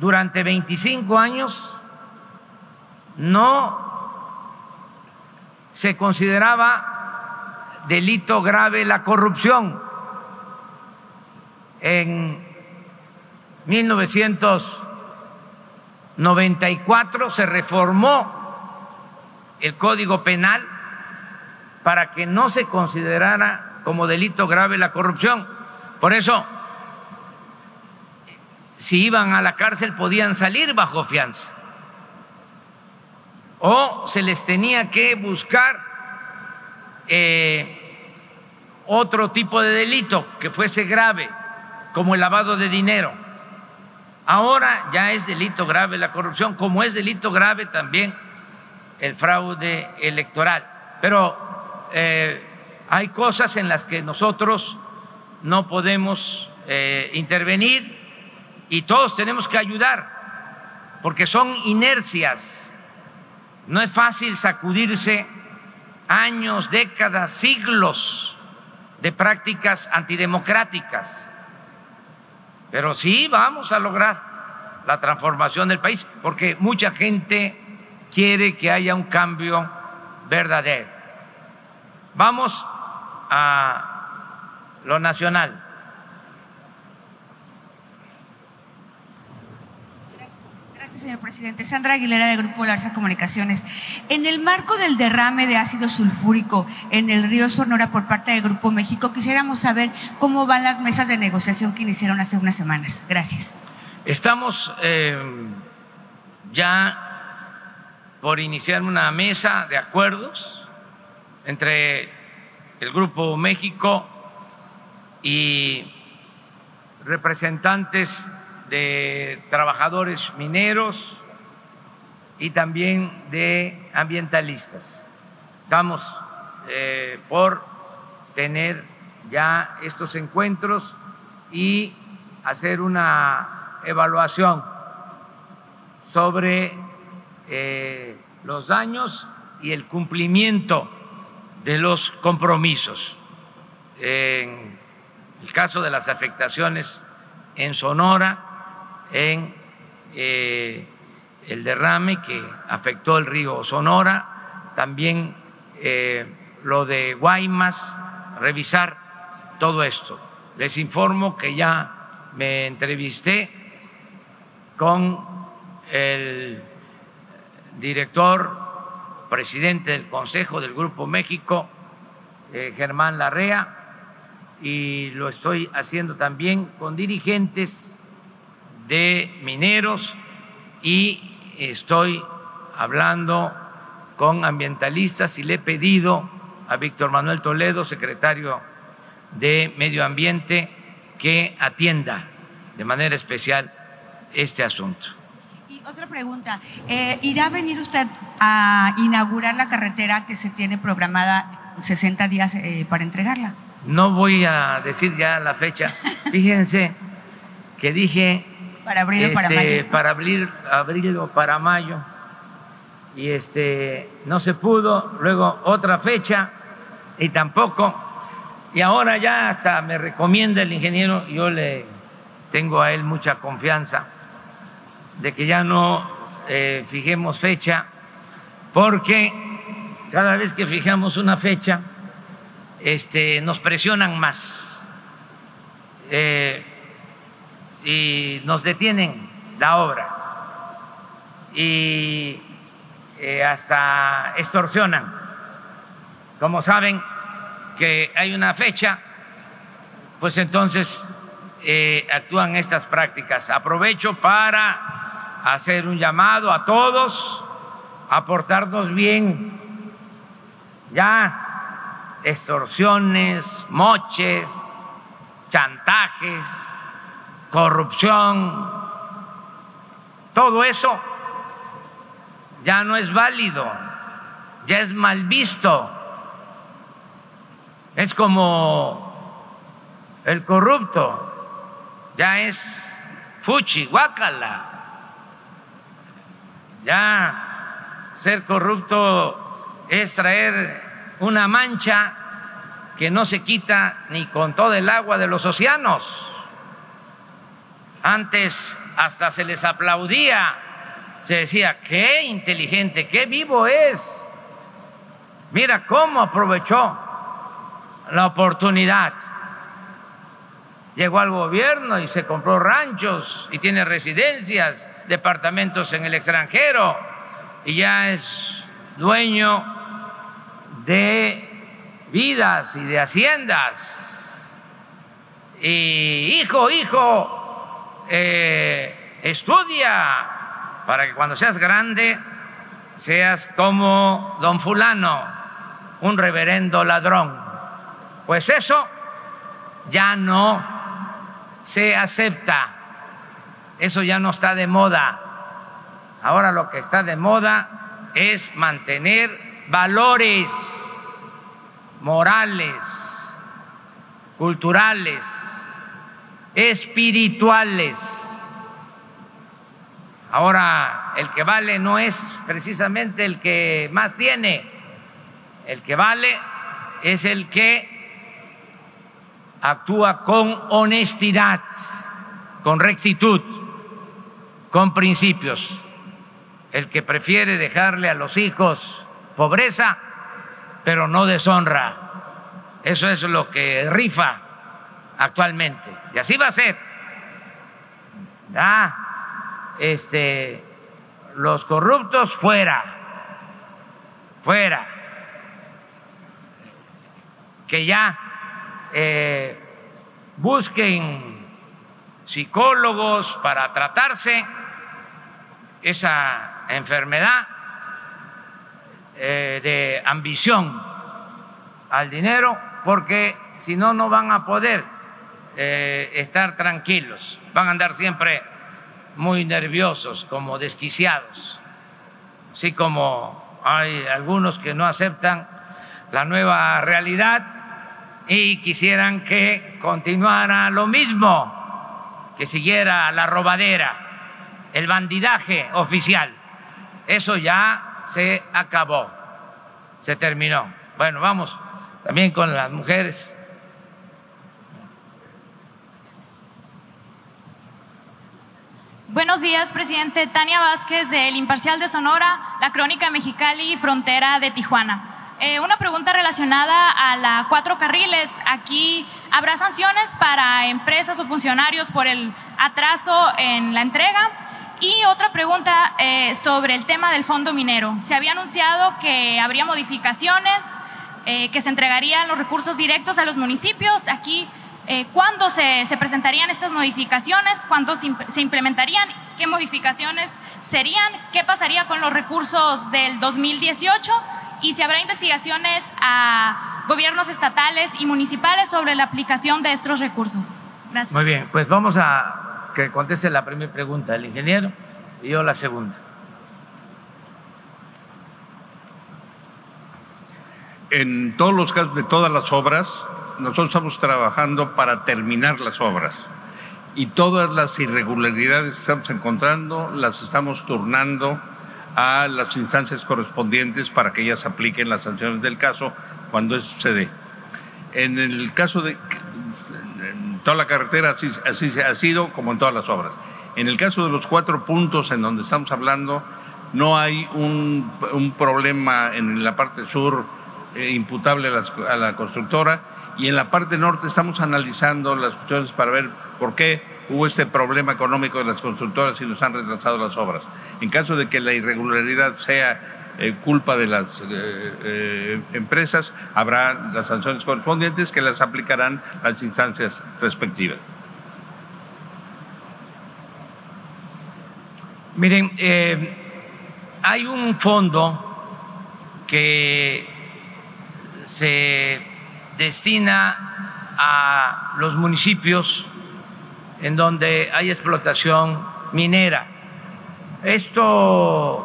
durante 25 años no se consideraba delito grave la corrupción. En 1994 se reformó el Código Penal para que no se considerara como delito grave la corrupción. Por eso, si iban a la cárcel podían salir bajo fianza o se les tenía que buscar eh, otro tipo de delito que fuese grave, como el lavado de dinero. Ahora ya es delito grave la corrupción, como es delito grave también el fraude electoral. Pero eh, hay cosas en las que nosotros no podemos eh, intervenir y todos tenemos que ayudar, porque son inercias no es fácil sacudirse años, décadas, siglos de prácticas antidemocráticas, pero sí vamos a lograr la transformación del país, porque mucha gente quiere que haya un cambio verdadero. Vamos a lo nacional. señor presidente. Sandra Aguilera, de Grupo Larsa Comunicaciones. En el marco del derrame de ácido sulfúrico en el río Sonora por parte del Grupo México, quisiéramos saber cómo van las mesas de negociación que iniciaron hace unas semanas. Gracias. Estamos eh, ya por iniciar una mesa de acuerdos entre el Grupo México y representantes de trabajadores mineros y también de ambientalistas. Estamos eh, por tener ya estos encuentros y hacer una evaluación sobre eh, los daños y el cumplimiento de los compromisos. En el caso de las afectaciones en Sonora, en eh, el derrame que afectó el río Sonora, también eh, lo de Guaymas, revisar todo esto. Les informo que ya me entrevisté con el director, presidente del Consejo del Grupo México, eh, Germán Larrea, y lo estoy haciendo también con dirigentes de mineros y estoy hablando con ambientalistas y le he pedido a Víctor Manuel Toledo, secretario de Medio Ambiente, que atienda de manera especial este asunto. Otra pregunta, eh, ¿irá a venir usted a inaugurar la carretera que se tiene programada 60 días eh, para entregarla? No voy a decir ya la fecha. (laughs) Fíjense que dije para abril o para este, mayo. para abril, abril o para mayo y este no se pudo, luego otra fecha y tampoco y ahora ya hasta me recomienda el ingeniero, yo le tengo a él mucha confianza de que ya no eh, fijemos fecha porque cada vez que fijamos una fecha este, nos presionan más eh, y nos detienen la obra y eh, hasta extorsionan. Como saben que hay una fecha, pues entonces actúan estas prácticas. Aprovecho para hacer un llamado a todos a portarnos bien. Ya extorsiones, moches, chantajes, corrupción, todo eso ya no es válido, ya es mal visto. Es como el corrupto, ya es fuchi, guácala. Ya ser corrupto es traer una mancha que no se quita ni con todo el agua de los océanos. Antes hasta se les aplaudía, se decía, qué inteligente, qué vivo es. Mira cómo aprovechó la oportunidad. Llegó al gobierno y se compró ranchos y tiene residencias, departamentos en el extranjero y ya es dueño de vidas y de haciendas. Y hijo, hijo, eh, estudia para que cuando seas grande seas como don fulano, un reverendo ladrón. Pues eso ya no se acepta, eso ya no está de moda. Ahora lo que está de moda es mantener valores morales, culturales, espirituales. Ahora, el que vale no es precisamente el que más tiene, el que vale es el que actúa con honestidad, con rectitud, con principios. El que prefiere dejarle a los hijos pobreza, pero no deshonra. Eso es lo que rifa actualmente. Y así va a ser. Ah, este, los corruptos fuera, fuera. Que ya eh, busquen psicólogos para tratarse esa enfermedad eh, de ambición al dinero, porque si no, no van a poder eh, estar tranquilos, van a andar siempre muy nerviosos, como desquiciados, así como hay algunos que no aceptan la nueva realidad y quisieran que continuara lo mismo, que siguiera la robadera. el bandidaje oficial. Eso ya se acabó, se terminó. Bueno, vamos también con las mujeres. Buenos días, presidente. Tania Vázquez, del Imparcial de Sonora, La Crónica Mexicali, Frontera de Tijuana. Eh, una pregunta relacionada a la cuatro carriles. Aquí habrá sanciones para empresas o funcionarios por el atraso en la entrega. Y otra pregunta eh, sobre el tema del fondo minero. Se había anunciado que habría modificaciones, eh, que se entregarían los recursos directos a los municipios. Aquí, ¿cuándo se, se, presentarían estas modificaciones? ¿Cuándo se, se implementarían? ¿Qué modificaciones serían? ¿Qué pasaría con los recursos del 2018? Y si habrá investigaciones a gobiernos estatales y municipales sobre la aplicación de estos recursos. Gracias. Muy bien, pues vamos a que conteste la primera pregunta el ingeniero y yo la segunda. En todos los casos de todas las obras, nosotros estamos trabajando para terminar las obras y todas las irregularidades que estamos encontrando las estamos turnando a las instancias correspondientes para que ellas apliquen las sanciones del caso cuando eso se dé. En el caso de toda la carretera así, así ha sido como en todas las obras. En el caso de los cuatro puntos en donde estamos hablando, no hay un, un problema en la parte sur eh, imputable a la, a la constructora y en la parte norte estamos analizando las cuestiones para ver por qué hubo este problema económico de las constructoras y nos han retrasado las obras. En caso de que la irregularidad sea eh, culpa de las eh, eh, empresas, habrá las sanciones correspondientes que las aplicarán las instancias respectivas. Miren, hay un fondo que se destina a los municipios en donde hay explotación minera. Esto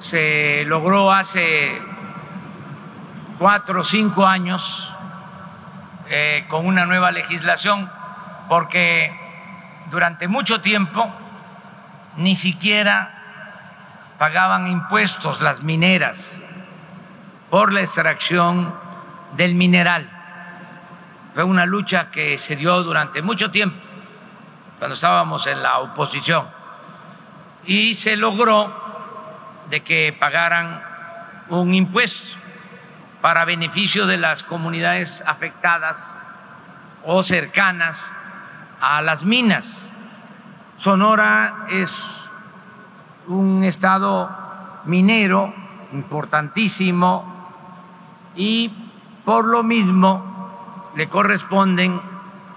se logró hace cuatro o cinco años eh, con una nueva legislación, porque durante mucho tiempo ni siquiera pagaban impuestos las mineras por la extracción del mineral. Fue una lucha que se dio durante mucho tiempo cuando estábamos en la oposición, y se logró de que pagaran un impuesto para beneficio de las comunidades afectadas o cercanas a las minas. Sonora es un estado minero importantísimo y por lo mismo le corresponden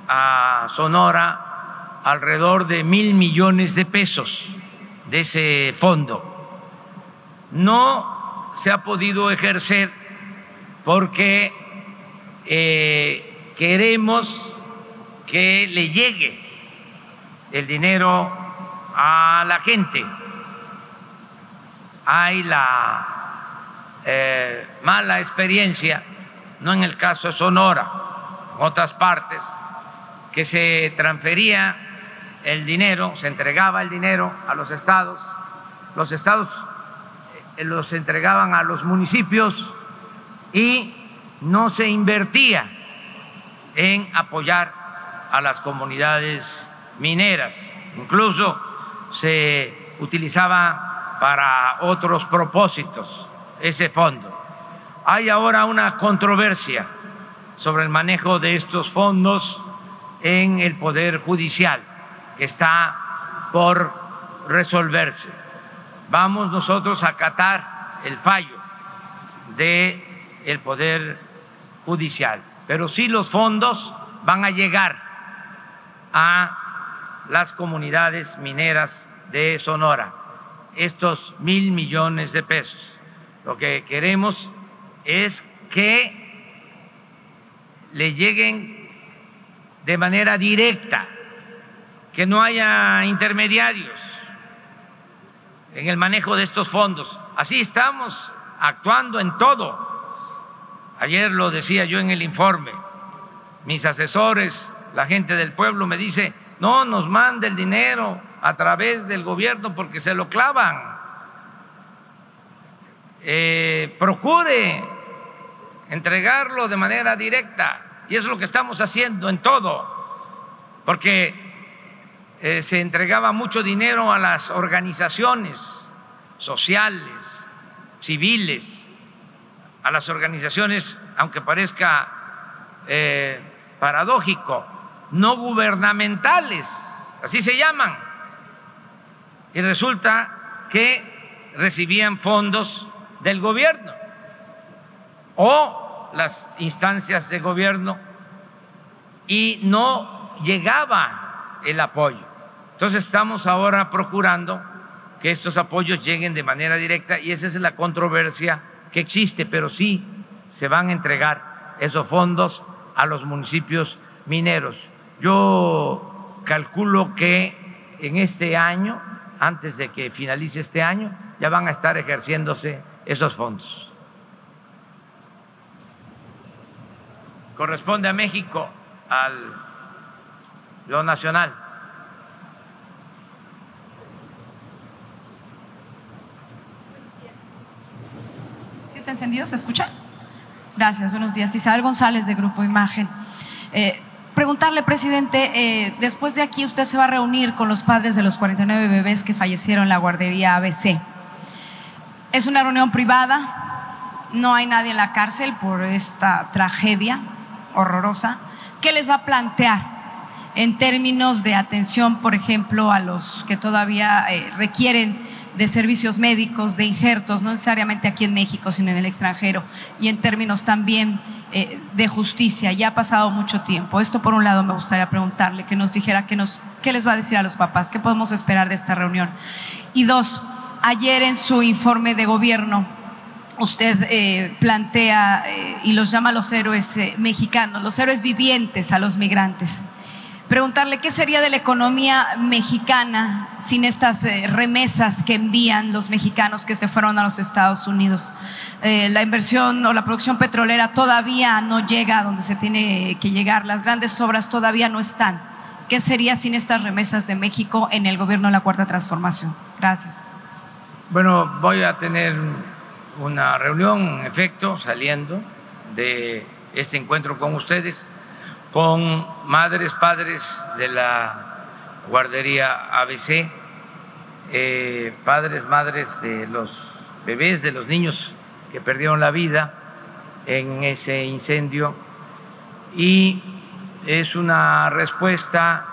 a Sonora alrededor de mil millones de pesos de ese fondo. No se ha podido ejercer porque eh, queremos que le llegue el dinero a la gente. Hay la eh, mala experiencia, no en el caso de Sonora, en otras partes, que se transfería el dinero, se entregaba el dinero a los estados, los estados eh, los entregaban a los municipios y no se invertía en apoyar a las comunidades mineras, incluso se utilizaba para otros propósitos ese fondo. Hay ahora una controversia sobre el manejo de estos fondos en el Poder Judicial que está por resolverse. Vamos nosotros a acatar el fallo del el Poder Judicial, pero sí los fondos van a llegar a las comunidades mineras de Sonora, estos mil millones de pesos. Lo que queremos es que le lleguen de manera directa que no haya intermediarios en el manejo de estos fondos. Así estamos actuando en todo. Ayer lo decía yo en el informe, mis asesores, la gente del pueblo me dice, no nos mande el dinero a través del gobierno porque se lo clavan. Eh, procure entregarlo de manera directa y es lo que estamos haciendo en todo, porque eh, se entregaba mucho dinero a las organizaciones sociales, civiles, a las organizaciones, aunque parezca eh, paradójico, no gubernamentales, así se llaman. Y resulta que recibían fondos del gobierno o las instancias de gobierno y no llegaba el apoyo. Entonces estamos ahora procurando que estos apoyos lleguen de manera directa y esa es la controversia que existe, pero sí se van a entregar esos fondos a los municipios mineros. Yo calculo que en este año, antes de que finalice este año, ya van a estar ejerciéndose esos fondos. Corresponde a México, al lo nacional. ¿Sí está encendido? ¿Se escucha? Gracias, buenos días. Isabel González de Grupo Imagen. Eh, preguntarle, presidente, eh, después de aquí usted se va a reunir con los padres de los 49 bebés que fallecieron en la guardería ABC. Es una reunión privada, no hay nadie en la cárcel por esta tragedia horrorosa. ¿Qué les va a plantear en términos de atención, por ejemplo, a los que todavía eh, requieren de servicios médicos, de injertos, no necesariamente aquí en México, sino en el extranjero, y en términos también eh, de justicia. Ya ha pasado mucho tiempo. Esto, por un lado, me gustaría preguntarle, que nos dijera qué, nos, qué les va a decir a los papás, qué podemos esperar de esta reunión. Y dos, ayer en su informe de gobierno, usted eh, plantea eh, y los llama los héroes mexicanos, los héroes vivientes a los migrantes preguntarle qué sería de la economía mexicana sin estas eh, remesas que envían los mexicanos que se fueron a los Estados Unidos. Eh, la inversión o la producción petrolera todavía no llega a donde se tiene que llegar, las grandes obras todavía no están. ¿Qué sería sin estas remesas de México en el gobierno de la Cuarta Transformación? Gracias. Bueno, voy a tener una reunión, en efecto, saliendo de este encuentro con ustedes con madres, padres de la guardería ABC, eh, padres, madres de los bebés, de los niños que perdieron la vida en ese incendio y es una respuesta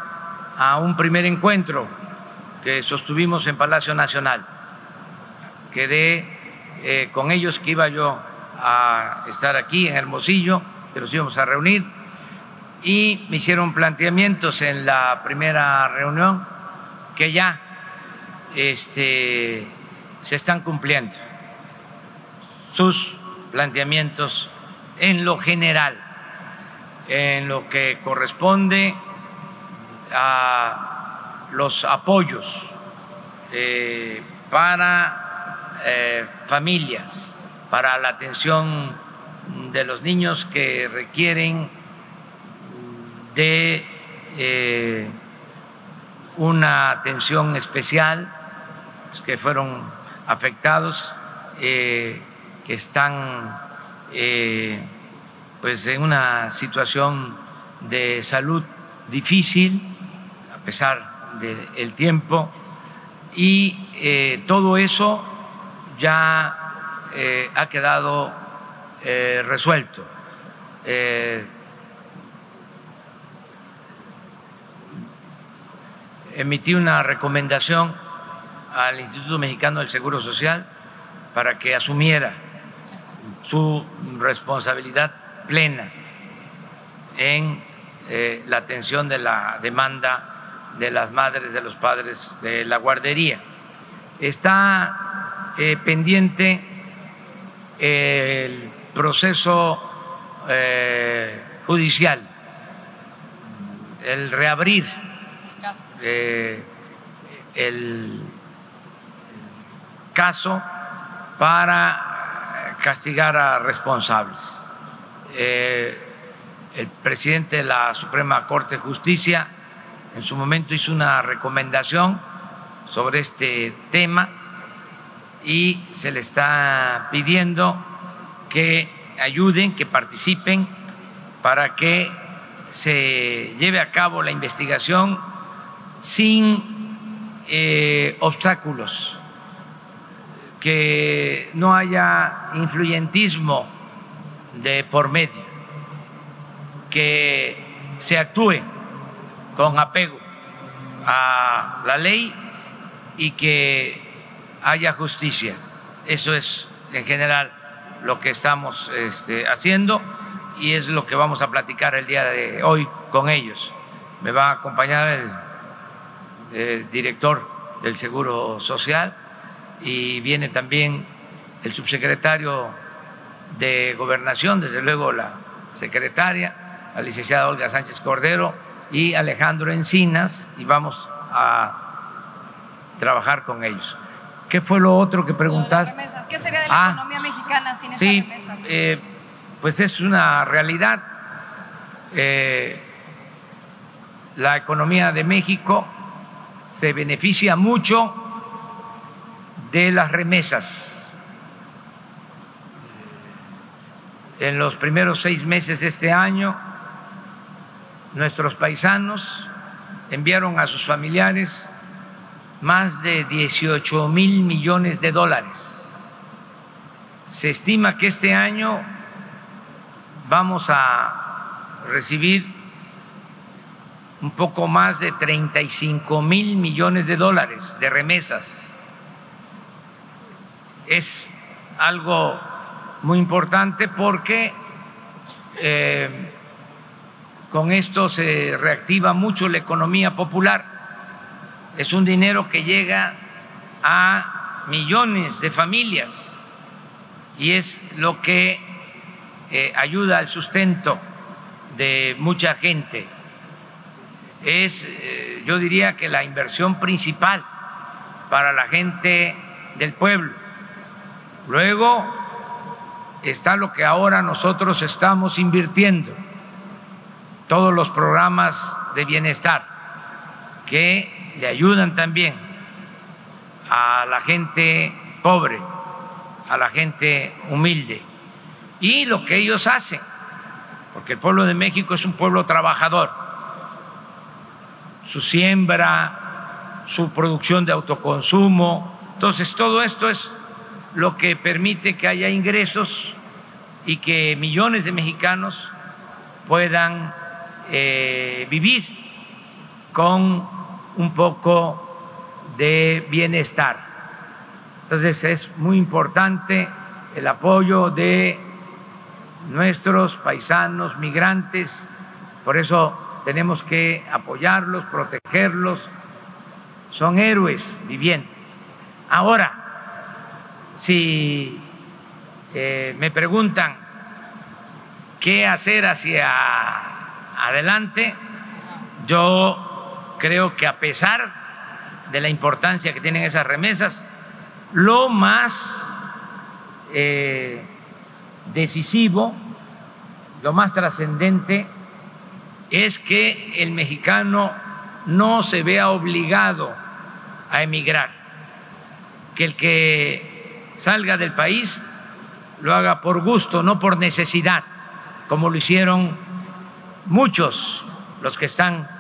a un primer encuentro que sostuvimos en Palacio Nacional. Quedé eh, con ellos que iba yo a estar aquí en Hermosillo, que nos íbamos a reunir y me hicieron planteamientos en la primera reunión que ya este, se están cumpliendo sus planteamientos en lo general, en lo que corresponde a los apoyos eh, para eh, familias, para la atención de los niños que requieren de eh, una atención especial que fueron afectados, eh, que están pues en una situación de salud difícil a pesar del tiempo y todo eso ya ha quedado resuelto emití una recomendación al Instituto Mexicano del Seguro Social para que asumiera su responsabilidad plena en eh, la atención de la demanda de las madres, de los padres de la guardería. Está eh, pendiente el proceso eh, judicial, el reabrir eh, el caso para castigar a responsables. El presidente de la Suprema Corte de Justicia en su momento hizo una recomendación sobre este tema y se le está pidiendo que ayuden, que participen para que se lleve a cabo la investigación sin eh, obstáculos, que no haya influyentismo de por medio, que se actúe con apego a la ley y que haya justicia. Eso es en general lo que estamos este, haciendo y es lo que vamos a platicar el día de hoy con ellos. Me va a acompañar el, el director del Seguro Social y viene también el subsecretario de Gobernación, desde luego la secretaria, la licenciada Olga Sánchez Cordero y Alejandro Encinas, y vamos a trabajar con ellos. ¿Qué fue lo otro que preguntaste? ¿Qué sería de la Ah, economía mexicana sin esas Sí, remesas? eh, pues es una realidad. Eh, la economía de México se beneficia mucho de las remesas. En los primeros seis meses de este año, nuestros paisanos enviaron a sus familiares más de 18 mil millones de dólares. Se estima que este año vamos a recibir un poco más de 35 mil millones de dólares de remesas. Es algo muy importante porque eh, con esto se reactiva mucho la economía popular. Es un dinero que llega a millones de familias y es lo que eh, ayuda al sustento de mucha gente. Es, eh, yo diría que la inversión principal para la gente del pueblo. Luego está lo que ahora nosotros estamos invirtiendo, todos los programas de bienestar que le ayudan también a la gente pobre, a la gente humilde. Y lo que ellos hacen, porque el pueblo de México es un pueblo trabajador, su siembra, su producción de autoconsumo, entonces todo esto es lo que permite que haya ingresos y que millones de mexicanos puedan eh, vivir con un poco de bienestar. Entonces es muy importante el apoyo de nuestros paisanos migrantes, por eso tenemos que apoyarlos, protegerlos, son héroes vivientes. Ahora, si eh, me preguntan qué hacer hacia adelante, yo creo que a pesar de la importancia que tienen esas remesas, lo más eh, decisivo, lo más trascendente, es que el mexicano no se vea obligado a emigrar, que el que salga del país lo haga por gusto, no por necesidad, como lo hicieron muchos los que están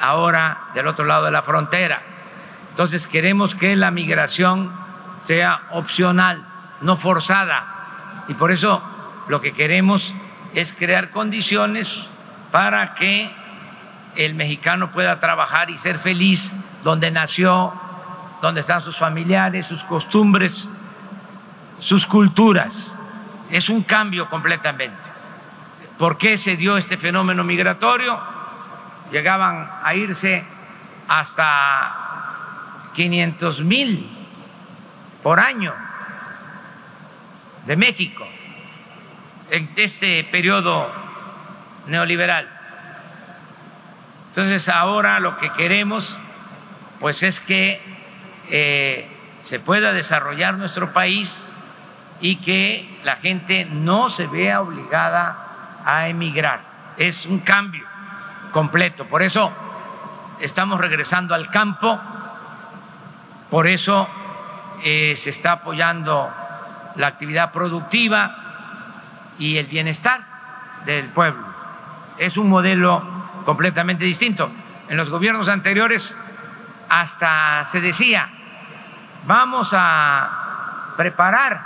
ahora del otro lado de la frontera. Entonces queremos que la migración sea opcional, no forzada. Y por eso lo que queremos es crear condiciones para que el mexicano pueda trabajar y ser feliz donde nació, donde están sus familiares, sus costumbres, sus culturas. Es un cambio completamente. ¿Por qué se dio este fenómeno migratorio? Llegaban a irse hasta 500 mil por año de México en este periodo neoliberal. Entonces ahora lo que queremos pues es que eh, se pueda desarrollar nuestro país y que la gente no se vea obligada a emigrar. Es un cambio completo. Por eso estamos regresando al campo, Por eso eh, se está apoyando la actividad productiva y el bienestar del pueblo. Es un modelo completamente distinto. En los gobiernos anteriores hasta se decía, vamos a preparar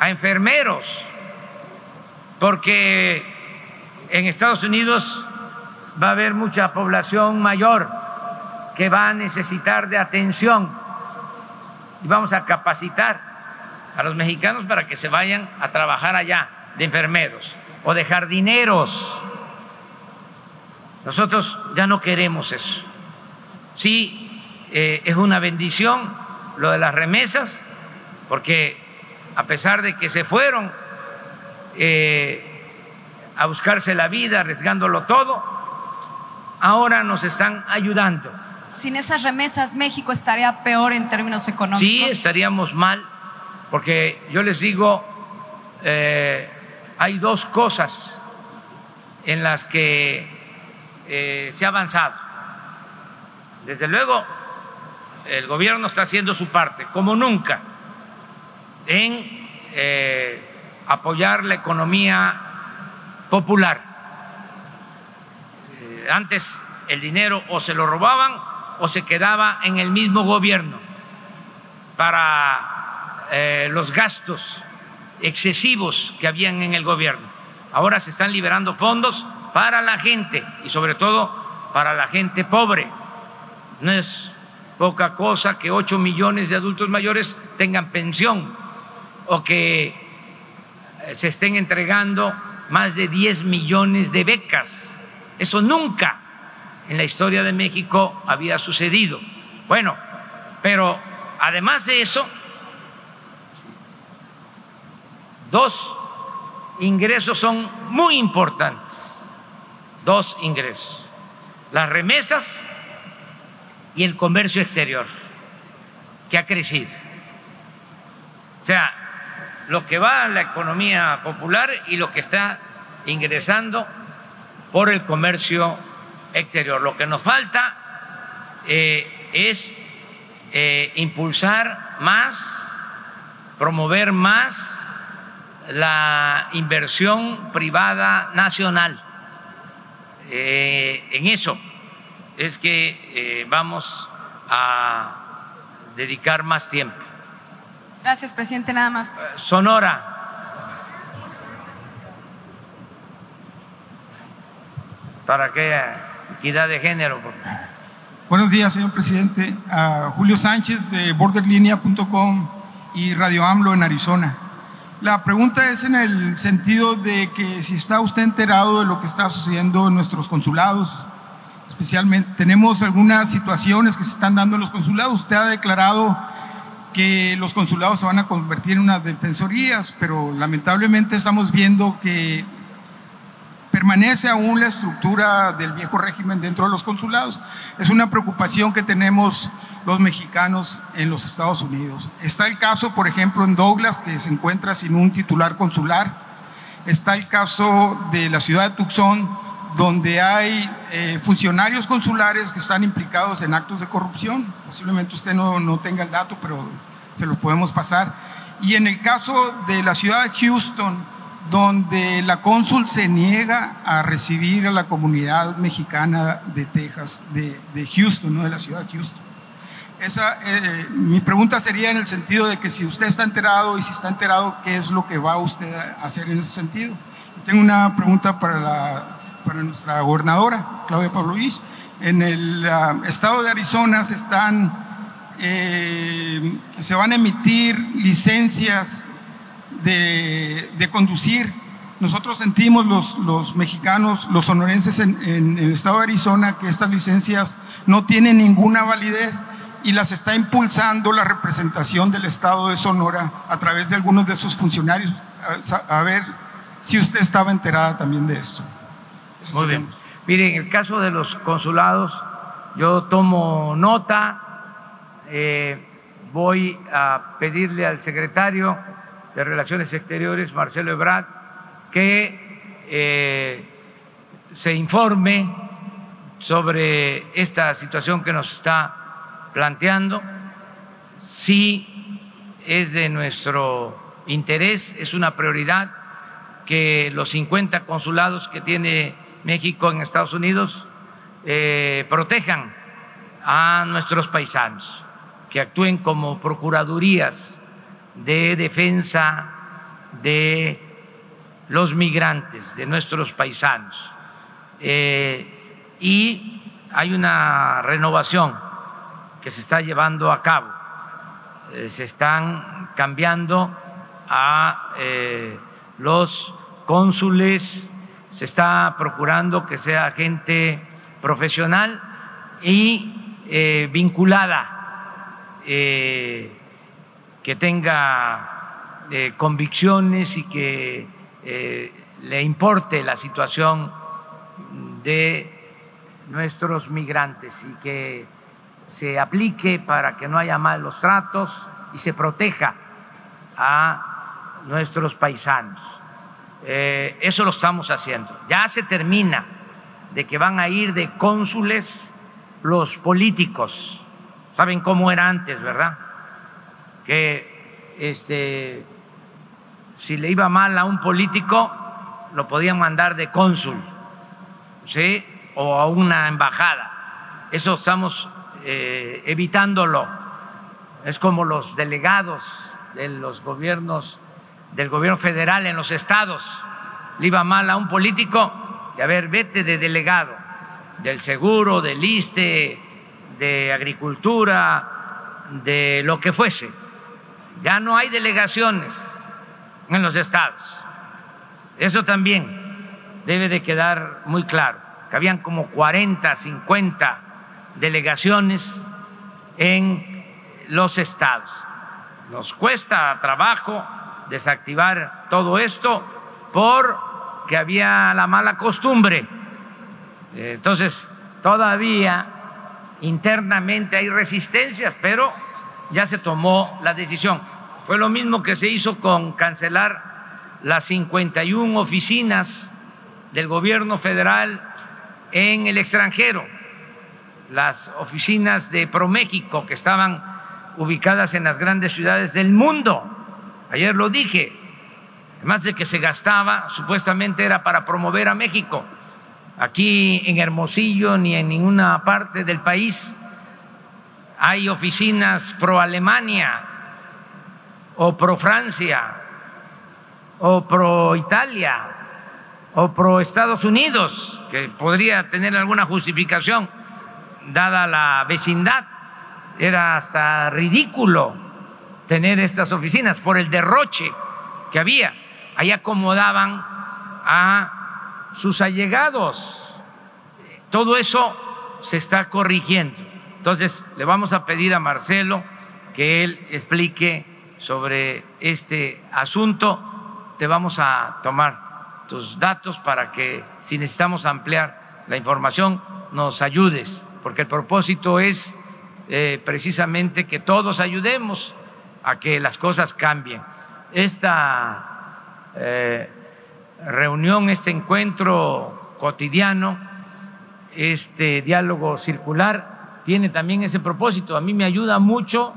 a enfermeros, porque en Estados Unidos va a haber mucha población mayor que va a necesitar de atención y vamos a capacitar a los mexicanos para que se vayan a trabajar allá de enfermeros o de jardineros. Nosotros ya no queremos eso. Sí, eh, es una bendición lo de las remesas, porque a pesar de que se fueron eh, a buscarse la vida, arriesgándolo todo, ahora nos están ayudando. Sin esas remesas, México estaría peor en términos económicos. Sí, estaríamos mal, porque yo les digo, eh, hay dos cosas en las que eh, se ha avanzado. Desde luego, el gobierno está haciendo su parte, como nunca, en eh, apoyar la economía popular. Antes el dinero o se lo robaban o se quedaba en el mismo gobierno para eh, los gastos excesivos que habían en el gobierno. Ahora se están liberando fondos para la gente y sobre todo para la gente pobre. No es poca cosa que ocho millones de adultos mayores tengan pensión o que eh, se estén entregando más de 10 millones de becas. Eso nunca en la historia de México había sucedido. Bueno, pero además de eso, dos ingresos son muy importantes, dos ingresos, las remesas y el comercio exterior, que ha crecido. O sea, lo que va a la economía popular y lo que está ingresando por el comercio exterior. Lo que nos falta eh, es eh, impulsar más, promover más la inversión privada nacional. Eh, en eso es que vamos a dedicar más tiempo. Gracias, presidente. Nada más. Sonora. ¿Para qué equidad de género? Buenos días, señor presidente. Julio Sánchez de borderlinea.com y Radio AMLO en Arizona. La pregunta es en el sentido de que si está usted enterado de lo que está sucediendo en nuestros consulados, especialmente tenemos algunas situaciones que se están dando en los consulados. Usted ha declarado que los consulados se van a convertir en unas defensorías, pero lamentablemente estamos viendo que permanece aún la estructura del viejo régimen dentro de los consulados. Es una preocupación que tenemos los mexicanos en los Estados Unidos. Está el caso, por ejemplo, en Douglas, que se encuentra sin un titular consular. Está el caso de la ciudad de Tucson, donde hay eh, funcionarios consulares que están implicados en actos de corrupción. Posiblemente usted no, no tenga el dato, pero se lo podemos pasar. Y en el caso de la ciudad de Houston, donde la cónsul se niega a recibir a la comunidad mexicana de Texas, de, de Houston, no de la ciudad de Houston. Esa, eh, mi pregunta sería en el sentido de que si usted está enterado y si está enterado, ¿qué es lo que va usted a hacer en ese sentido? tengo una pregunta para la para nuestra gobernadora, Claudia Pablo Luis. En el ah, estado de Arizona se están, eh, se van a emitir licencias de, de conducir. Nosotros sentimos los, los mexicanos, los sonorenses en, en, el estado de Arizona que estas licencias no tienen ninguna validez y las está impulsando la representación del estado de Sonora a través de algunos de sus funcionarios. A, a ver si usted estaba enterada también de esto. Muy bien. Mire, en el caso de los consulados, yo tomo nota, eh, voy a pedirle al secretario de Relaciones Exteriores, Marcelo Ebrard, que eh, se informe sobre esta situación que nos está planteando. Sí es de nuestro interés, es una prioridad que los 50 consulados que tiene México en Estados Unidos eh, protejan a nuestros paisanos, que actúen como procuradurías de defensa de los migrantes, de nuestros paisanos. Eh, y hay una renovación que se está llevando a cabo. Eh, se están cambiando a eh, los cónsules, se está procurando que sea gente profesional y vinculada, que tenga eh, convicciones y que le importe la situación de nuestros migrantes y que se aplique para que no haya malos tratos y se proteja a nuestros paisanos. eso lo estamos haciendo. Ya se termina de que van a ir de cónsules los políticos. Saben cómo era antes, ¿verdad? Que este si le iba mal a un político lo podían mandar de cónsul, ¿sí? O a una embajada. Eso estamos eh, evitándolo. Es como los delegados de los gobiernos del gobierno federal en los estados. Le iba mal a un político, y a ver, vete de delegado del seguro, del ISTE, de agricultura, de lo que fuese. Ya no hay delegaciones en los estados. Eso también debe de quedar muy claro, que habían como 40, 50 delegaciones en los estados. Nos cuesta trabajo desactivar todo esto porque había la mala costumbre entonces, todavía internamente hay resistencias, pero ya se tomó la decisión. Fue lo mismo que se hizo con cancelar las 51 oficinas del gobierno federal en el extranjero, las oficinas de ProMéxico que estaban ubicadas en las grandes ciudades del mundo. Ayer lo dije, además de que se gastaba, supuestamente era para promover a México Aquí en Hermosillo ni en ninguna parte del país hay oficinas pro Alemania o pro Francia o pro Italia o pro Estados Unidos, que podría tener alguna justificación dada la vecindad. Era hasta ridículo tener estas oficinas por el derroche que había. Ahí acomodaban a sus allegados. Todo eso se está corrigiendo. Entonces, le vamos a pedir a Marcelo que él explique sobre este asunto. Te vamos a tomar tus datos para que, si necesitamos ampliar la información, nos ayudes, porque el propósito es eh, precisamente que todos ayudemos a que las cosas cambien. Esta eh, reunión, este encuentro cotidiano, este diálogo circular, tiene también ese propósito. A mí me ayuda mucho,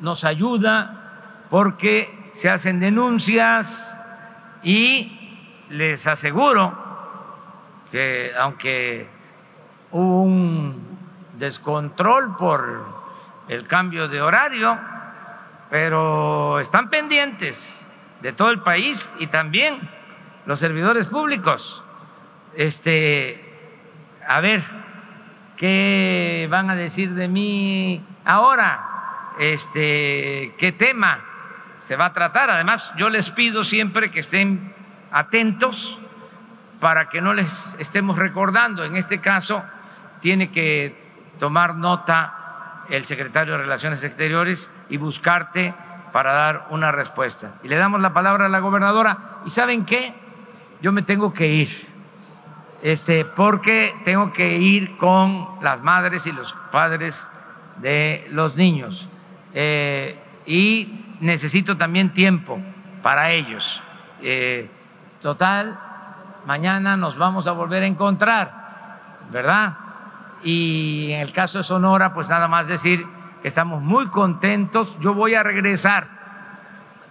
nos ayuda porque se hacen denuncias y les aseguro que aunque hubo un descontrol por el cambio de horario, pero están pendientes de todo el país y también los servidores públicos. Este, a ver, ¿qué van a decir de mí ahora? Este, ¿qué tema se va a tratar? Además, yo les pido siempre que estén atentos para que no les estemos recordando. En este caso, tiene que tomar nota el secretario de Relaciones Exteriores y buscarte para dar una respuesta. Y le damos la palabra a la gobernadora. ¿Y saben qué? yo me tengo que ir, este, porque tengo que ir con las madres y los padres de los niños eh, y necesito también tiempo para ellos. Eh, total, mañana nos vamos a volver a encontrar, ¿verdad? Y en el caso de Sonora, pues nada más decir que estamos muy contentos. Yo voy a regresar,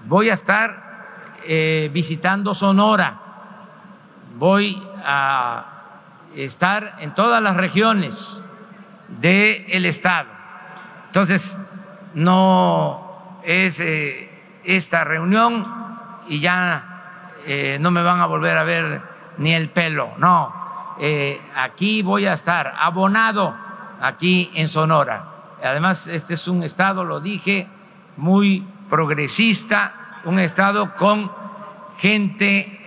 voy a estar eh, visitando Sonora, voy a estar en todas las regiones del Estado. Entonces, no es eh, esta reunión y ya eh, no me van a volver a ver ni el pelo, no. Eh, aquí voy a estar abonado aquí en Sonora. Además, este es un estado, lo dije, muy progresista, un estado con gente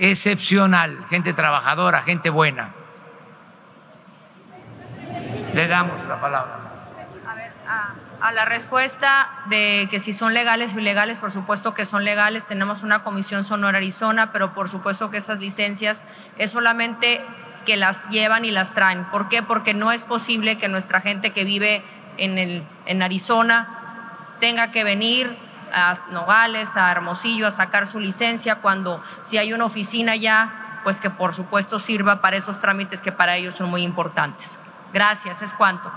excepcional, gente trabajadora, gente buena. Le damos la palabra. A la respuesta de que si son legales o ilegales, por supuesto que son legales. Tenemos una comisión Sonora Arizona, pero por supuesto que esas licencias es solamente que las llevan y las traen. ¿Por qué? Porque no es posible que nuestra gente que vive en, el, en Arizona tenga que venir a Nogales, a Hermosillo a sacar su licencia cuando si hay una oficina ya, pues que por supuesto sirva para esos trámites que para ellos son muy importantes. Gracias, es cuanto.